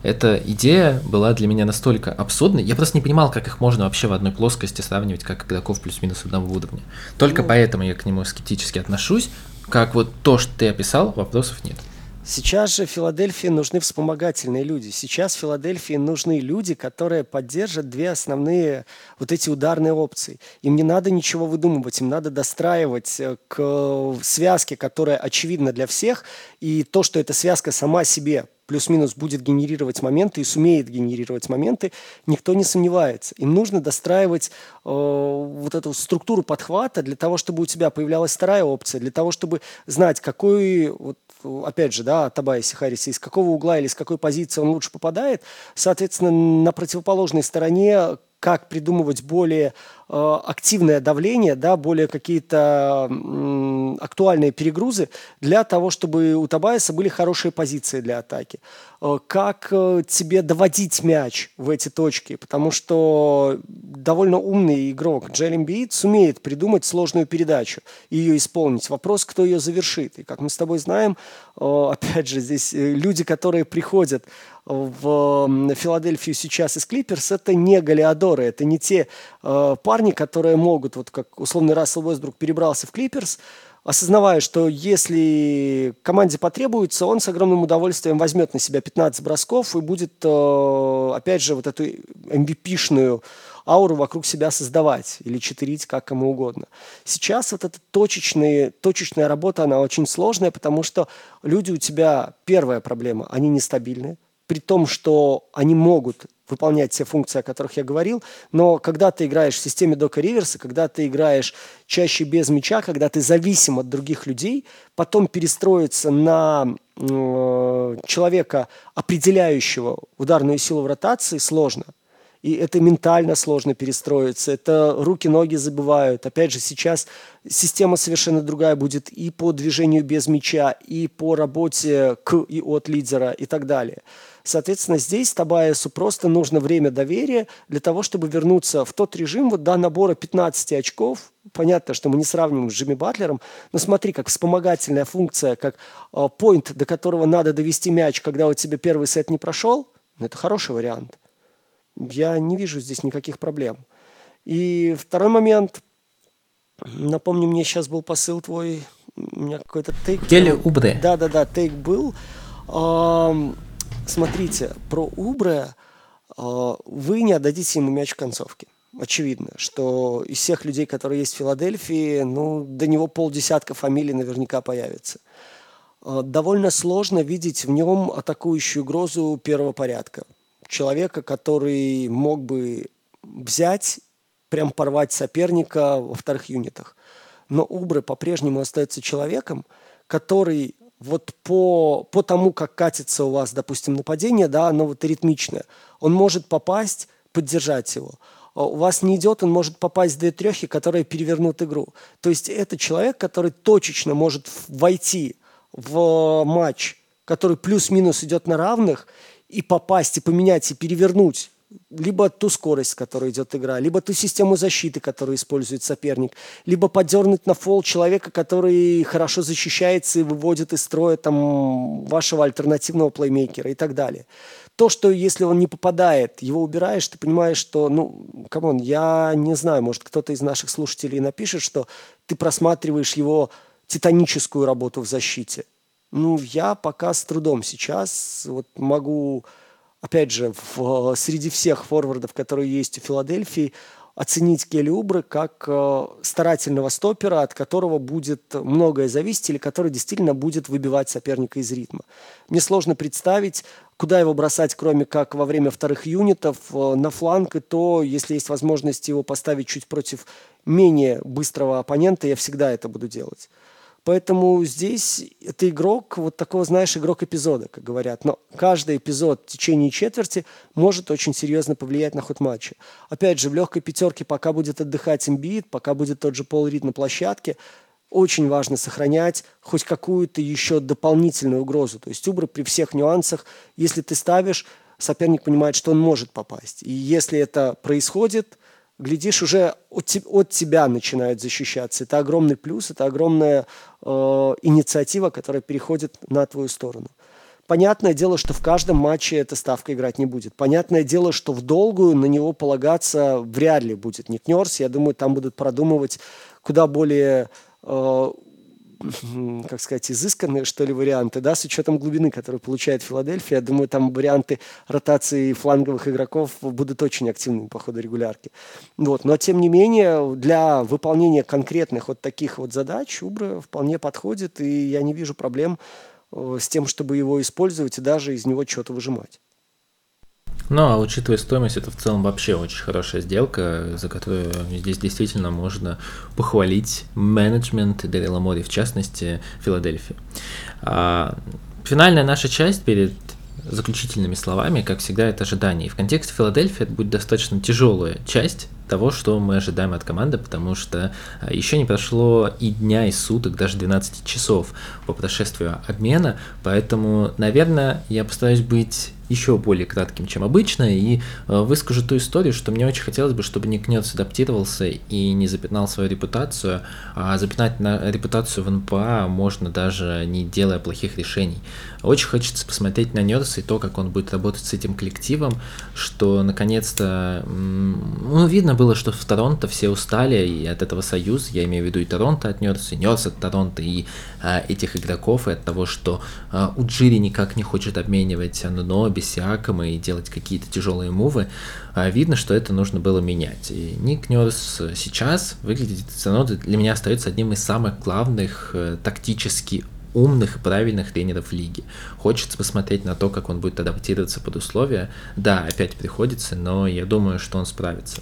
Эта идея была для меня настолько абсурдной, я просто не понимал, как их можно вообще в одной плоскости сравнивать, как игроков плюс-минус одного уровня. Только ну, поэтому я к нему скептически отношусь, как вот то, что ты описал, вопросов нет. Сейчас же Филадельфии нужны вспомогательные люди. Сейчас Филадельфии нужны люди, которые поддержат две основные вот эти ударные опции. Им не надо ничего выдумывать, им надо достраивать э, к связке, которая очевидна для всех, и то, что эта связка сама себе плюс-минус будет генерировать моменты и сумеет генерировать моменты, никто не сомневается. Им нужно достраивать э, вот эту структуру подхвата для того, чтобы у тебя появлялась вторая опция, для того, чтобы знать, какой, вот, опять же, да, Табайси Харриса, из какого угла или с какой позиции он лучше попадает. Соответственно, на противоположной стороне как придумывать более э, активное давление, да, более какие-то э, актуальные перегрузы для того, чтобы у Табайса были хорошие позиции для атаки. Э, как э, тебе доводить мяч в эти точки, потому что довольно умный игрок Джелем Бит сумеет придумать сложную передачу и ее исполнить. Вопрос, кто ее завершит. И как мы с тобой знаем, э, опять же, здесь э, люди, которые приходят в Филадельфию сейчас из Клиперс, это не Галиадоры, это не те э, парни, которые могут, вот как условный Рассел Уэсбрук перебрался в Клиперс, осознавая, что если команде потребуется, он с огромным удовольствием возьмет на себя 15 бросков и будет, э, опять же, вот эту MVP-шную ауру вокруг себя создавать или читерить, как кому угодно. Сейчас вот эта точечная, точечная работа, она очень сложная, потому что люди у тебя, первая проблема, они нестабильные, при том, что они могут выполнять все функции, о которых я говорил, но когда ты играешь в системе Дока Риверса, когда ты играешь чаще без мяча, когда ты зависим от других людей, потом перестроиться на э, человека, определяющего ударную силу в ротации, сложно – и это ментально сложно перестроиться, это руки-ноги забывают. Опять же, сейчас система совершенно другая будет и по движению без мяча, и по работе к и от лидера и так далее. Соответственно, здесь Табаесу просто нужно время доверия для того, чтобы вернуться в тот режим вот до набора 15 очков. Понятно, что мы не сравниваем с Джимми Батлером, но смотри, как вспомогательная функция, как поинт, до которого надо довести мяч, когда у тебя первый сет не прошел, ну, это хороший вариант. Я не вижу здесь никаких проблем. И второй момент. Напомню, мне сейчас был посыл твой, у меня какой-то тейк. Келли Убре. Да-да-да, тейк был. Смотрите, про Убре а, вы не отдадите ему мяч в концовке. Очевидно, что из всех людей, которые есть в Филадельфии, ну, до него полдесятка фамилий наверняка появится. А, довольно сложно видеть в нем атакующую угрозу первого порядка человека, который мог бы взять, прям порвать соперника во вторых юнитах. Но Убры по-прежнему остается человеком, который вот по, по тому, как катится у вас, допустим, нападение, да, оно вот ритмичное, он может попасть поддержать его. А у вас не идет, он может попасть в две трехи, которые перевернут игру. То есть это человек, который точечно может войти в матч, который плюс-минус идет на равных, и попасть, и поменять, и перевернуть либо ту скорость, с которой идет игра, либо ту систему защиты, которую использует соперник, либо подернуть на фол человека, который хорошо защищается и выводит из строя там, вашего альтернативного плеймейкера и так далее. То, что если он не попадает, его убираешь, ты понимаешь, что, ну, come on, я не знаю, может, кто-то из наших слушателей напишет, что ты просматриваешь его титаническую работу в защите. Ну, я пока с трудом сейчас вот могу опять же, в, среди всех форвардов, которые есть у Филадельфии, оценить Келли Убре как э, старательного стопера, от которого будет многое зависеть или который действительно будет выбивать соперника из ритма. Мне сложно представить, куда его бросать, кроме как во время вторых юнитов э, на фланг, и то, если есть возможность его поставить чуть против менее быстрого оппонента, я всегда это буду делать. Поэтому здесь это игрок, вот такого, знаешь, игрок эпизода, как говорят. Но каждый эпизод в течение четверти может очень серьезно повлиять на ход матча. Опять же, в легкой пятерке, пока будет отдыхать имбит, пока будет тот же Пол Рид на площадке, очень важно сохранять хоть какую-то еще дополнительную угрозу. То есть Убра при всех нюансах, если ты ставишь, соперник понимает, что он может попасть. И если это происходит, глядишь, уже от, от тебя начинают защищаться. Это огромный плюс, это огромная э, инициатива, которая переходит на твою сторону. Понятное дело, что в каждом матче эта ставка играть не будет. Понятное дело, что в долгую на него полагаться вряд ли будет Ник Нерс. Я думаю, там будут продумывать куда более э, как сказать, изысканные, что ли, варианты, да, с учетом глубины, которую получает Филадельфия. Я думаю, там варианты ротации фланговых игроков будут очень активными по ходу регулярки. Вот. Но, тем не менее, для выполнения конкретных вот таких вот задач Убра вполне подходит, и я не вижу проблем э, с тем, чтобы его использовать и даже из него что-то выжимать. Ну, а учитывая стоимость, это в целом вообще очень хорошая сделка, за которую здесь действительно можно похвалить менеджмент Дэрила Мори, в частности, Филадельфии. А, финальная наша часть перед заключительными словами, как всегда, это ожидание. И в контексте Филадельфии это будет достаточно тяжелая часть того, что мы ожидаем от команды, потому что а, еще не прошло и дня, и суток, даже 12 часов по прошествию обмена, поэтому, наверное, я постараюсь быть еще более кратким, чем обычно, и э, выскажу ту историю, что мне очень хотелось бы, чтобы Ник Нерс адаптировался и не запятнал свою репутацию, а запятнать на репутацию в НПА можно даже не делая плохих решений. Очень хочется посмотреть на Нерса и то, как он будет работать с этим коллективом, что наконец-то, ну, видно было, что в Торонто все устали и от этого союза, я имею в виду и Торонто от Нерса, и Нерс от Торонто, и а, этих игроков, и от того, что а, Уджири никак не хочет обменивать Ануноби, без Сиакома и делать какие-то тяжелые мувы, а видно, что это нужно было менять. И Ник Нерс сейчас выглядит, для меня остается одним из самых главных э, тактически умных и правильных тренеров лиги. Хочется посмотреть на то, как он будет адаптироваться под условия. Да, опять приходится, но я думаю, что он справится.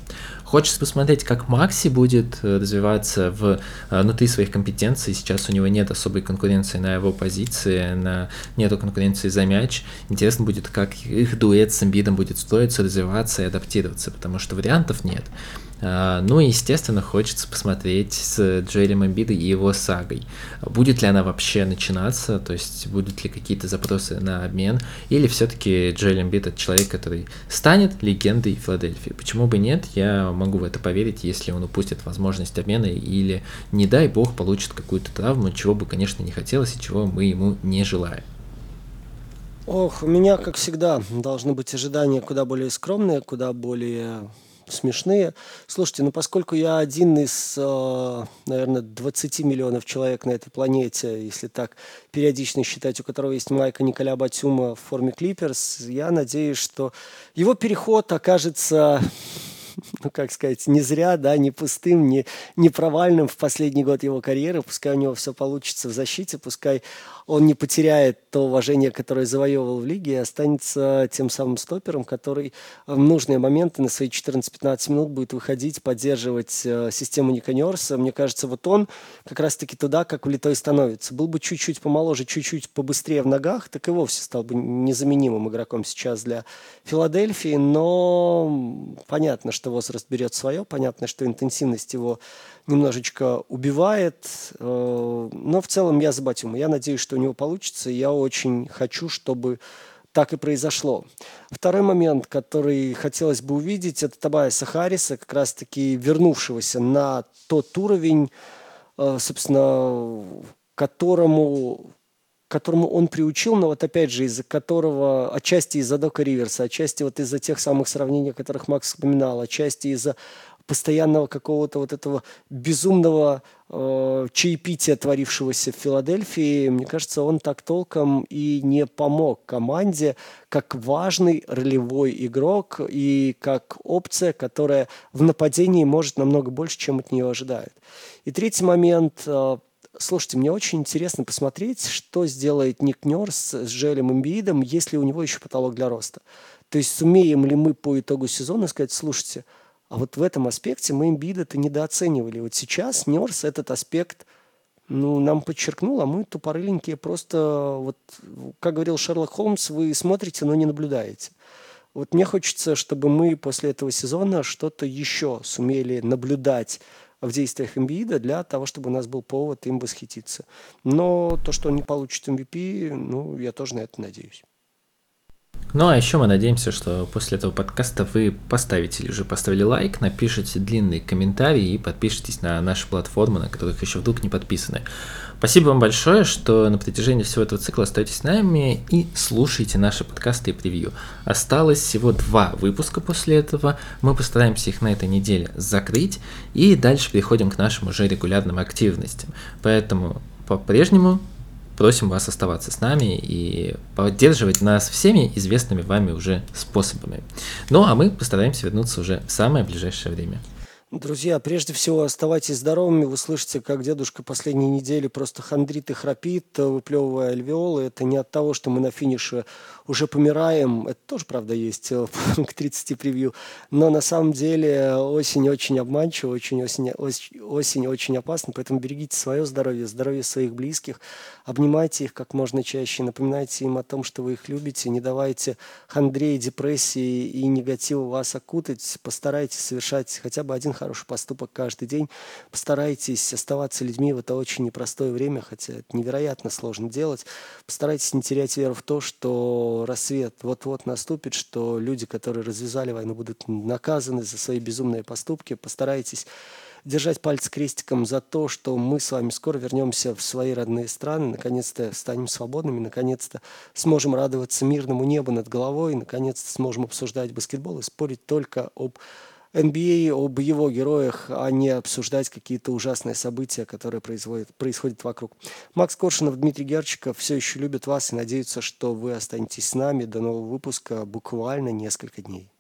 Хочется посмотреть, как Макси будет э, развиваться в, э, внутри своих компетенций. Сейчас у него нет особой конкуренции на его позиции, на, нету конкуренции за мяч. Интересно будет, как их дуэт с Эмбидом будет строиться, развиваться и адаптироваться, потому что вариантов нет. А, ну и, естественно, хочется посмотреть с Джоэлем Эмбидой и его сагой. Будет ли она вообще начинаться, то есть будут ли какие-то запросы на обмен, или все-таки Джоэль Эмбид это человек, который станет легендой Филадельфии. Почему бы нет, я могу в это поверить, если он упустит возможность обмена или, не дай бог, получит какую-то травму, чего бы, конечно, не хотелось и чего мы ему не желаем. Ох, у меня, как всегда, должны быть ожидания куда более скромные, куда более смешные. Слушайте, ну поскольку я один из, э, наверное, 20 миллионов человек на этой планете, если так периодично считать, у которого есть майка Николя Батюма в форме Клиперс, я надеюсь, что его переход окажется ну, как сказать, не зря, да, не пустым, не, не провальным в последний год его карьеры. Пускай у него все получится в защите, пускай он не потеряет то уважение, которое завоевывал в лиге, и останется тем самым стопером, который в нужные моменты на свои 14-15 минут будет выходить, поддерживать э, систему Ника Нерса. Мне кажется, вот он как раз-таки туда, как влитой становится. Был бы чуть-чуть помоложе, чуть-чуть побыстрее в ногах, так и вовсе стал бы незаменимым игроком сейчас для Филадельфии, но понятно, что возраст берет свое, понятно, что интенсивность его немножечко убивает, э, но в целом я за Батюма. Я надеюсь, что у него получится, я очень хочу, чтобы так и произошло. Второй момент, который хотелось бы увидеть, это Табайса Харриса, как раз-таки вернувшегося на тот уровень, э, собственно, которому которому он приучил, но вот опять же, из-за которого, отчасти из-за Дока Риверса, отчасти вот из-за тех самых сравнений, о которых Макс вспоминал, отчасти из-за постоянного какого-то вот этого безумного э, чаепития, творившегося в Филадельфии, мне кажется, он так толком и не помог команде как важный ролевой игрок и как опция, которая в нападении может намного больше, чем от нее ожидает. И третий момент э, Слушайте, мне очень интересно посмотреть, что сделает Ник Нерс с Джелем Эмбиидом, если у него еще потолок для роста. То есть сумеем ли мы по итогу сезона сказать, слушайте, а вот в этом аспекте мы Эмбида-то недооценивали. Вот сейчас Нерс этот аспект ну, нам подчеркнул, а мы тупорыленькие просто, вот, как говорил Шерлок Холмс, вы смотрите, но не наблюдаете. Вот мне хочется, чтобы мы после этого сезона что-то еще сумели наблюдать в действиях Эмбиида для того, чтобы у нас был повод им восхититься. Но то, что он не получит MVP, ну, я тоже на это надеюсь. Ну а еще мы надеемся, что после этого подкаста вы поставите или уже поставили лайк, напишите длинный комментарий и подпишитесь на наши платформы, на которых еще вдруг не подписаны. Спасибо вам большое, что на протяжении всего этого цикла остаетесь с нами и слушаете наши подкасты и превью. Осталось всего два выпуска после этого. Мы постараемся их на этой неделе закрыть и дальше переходим к нашим уже регулярным активностям. Поэтому по-прежнему просим вас оставаться с нами и поддерживать нас всеми известными вами уже способами. Ну а мы постараемся вернуться уже в самое ближайшее время. Друзья, прежде всего оставайтесь здоровыми. Вы слышите, как дедушка последние недели просто хандрит и храпит, выплевывая альвеолы. Это не от того, что мы на финише уже помираем. Это тоже, правда, есть э, к 30 превью. Но на самом деле осень очень обманчива, очень осень, осень очень опасна. Поэтому берегите свое здоровье, здоровье своих близких. Обнимайте их как можно чаще. Напоминайте им о том, что вы их любите. Не давайте хандре, депрессии и негативу вас окутать. Постарайтесь совершать хотя бы один хороший поступок каждый день. Постарайтесь оставаться людьми в это очень непростое время, хотя это невероятно сложно делать. Постарайтесь не терять веру в то, что рассвет вот-вот наступит, что люди, которые развязали войну, будут наказаны за свои безумные поступки. Постарайтесь держать пальцы крестиком за то, что мы с вами скоро вернемся в свои родные страны, наконец-то станем свободными, наконец-то сможем радоваться мирному небу над головой, наконец-то сможем обсуждать баскетбол и спорить только об NBA об его героях, а не обсуждать какие-то ужасные события, которые происходят, происходят вокруг. Макс Коршунов, Дмитрий Герчиков все еще любят вас и надеются, что вы останетесь с нами до нового выпуска буквально несколько дней.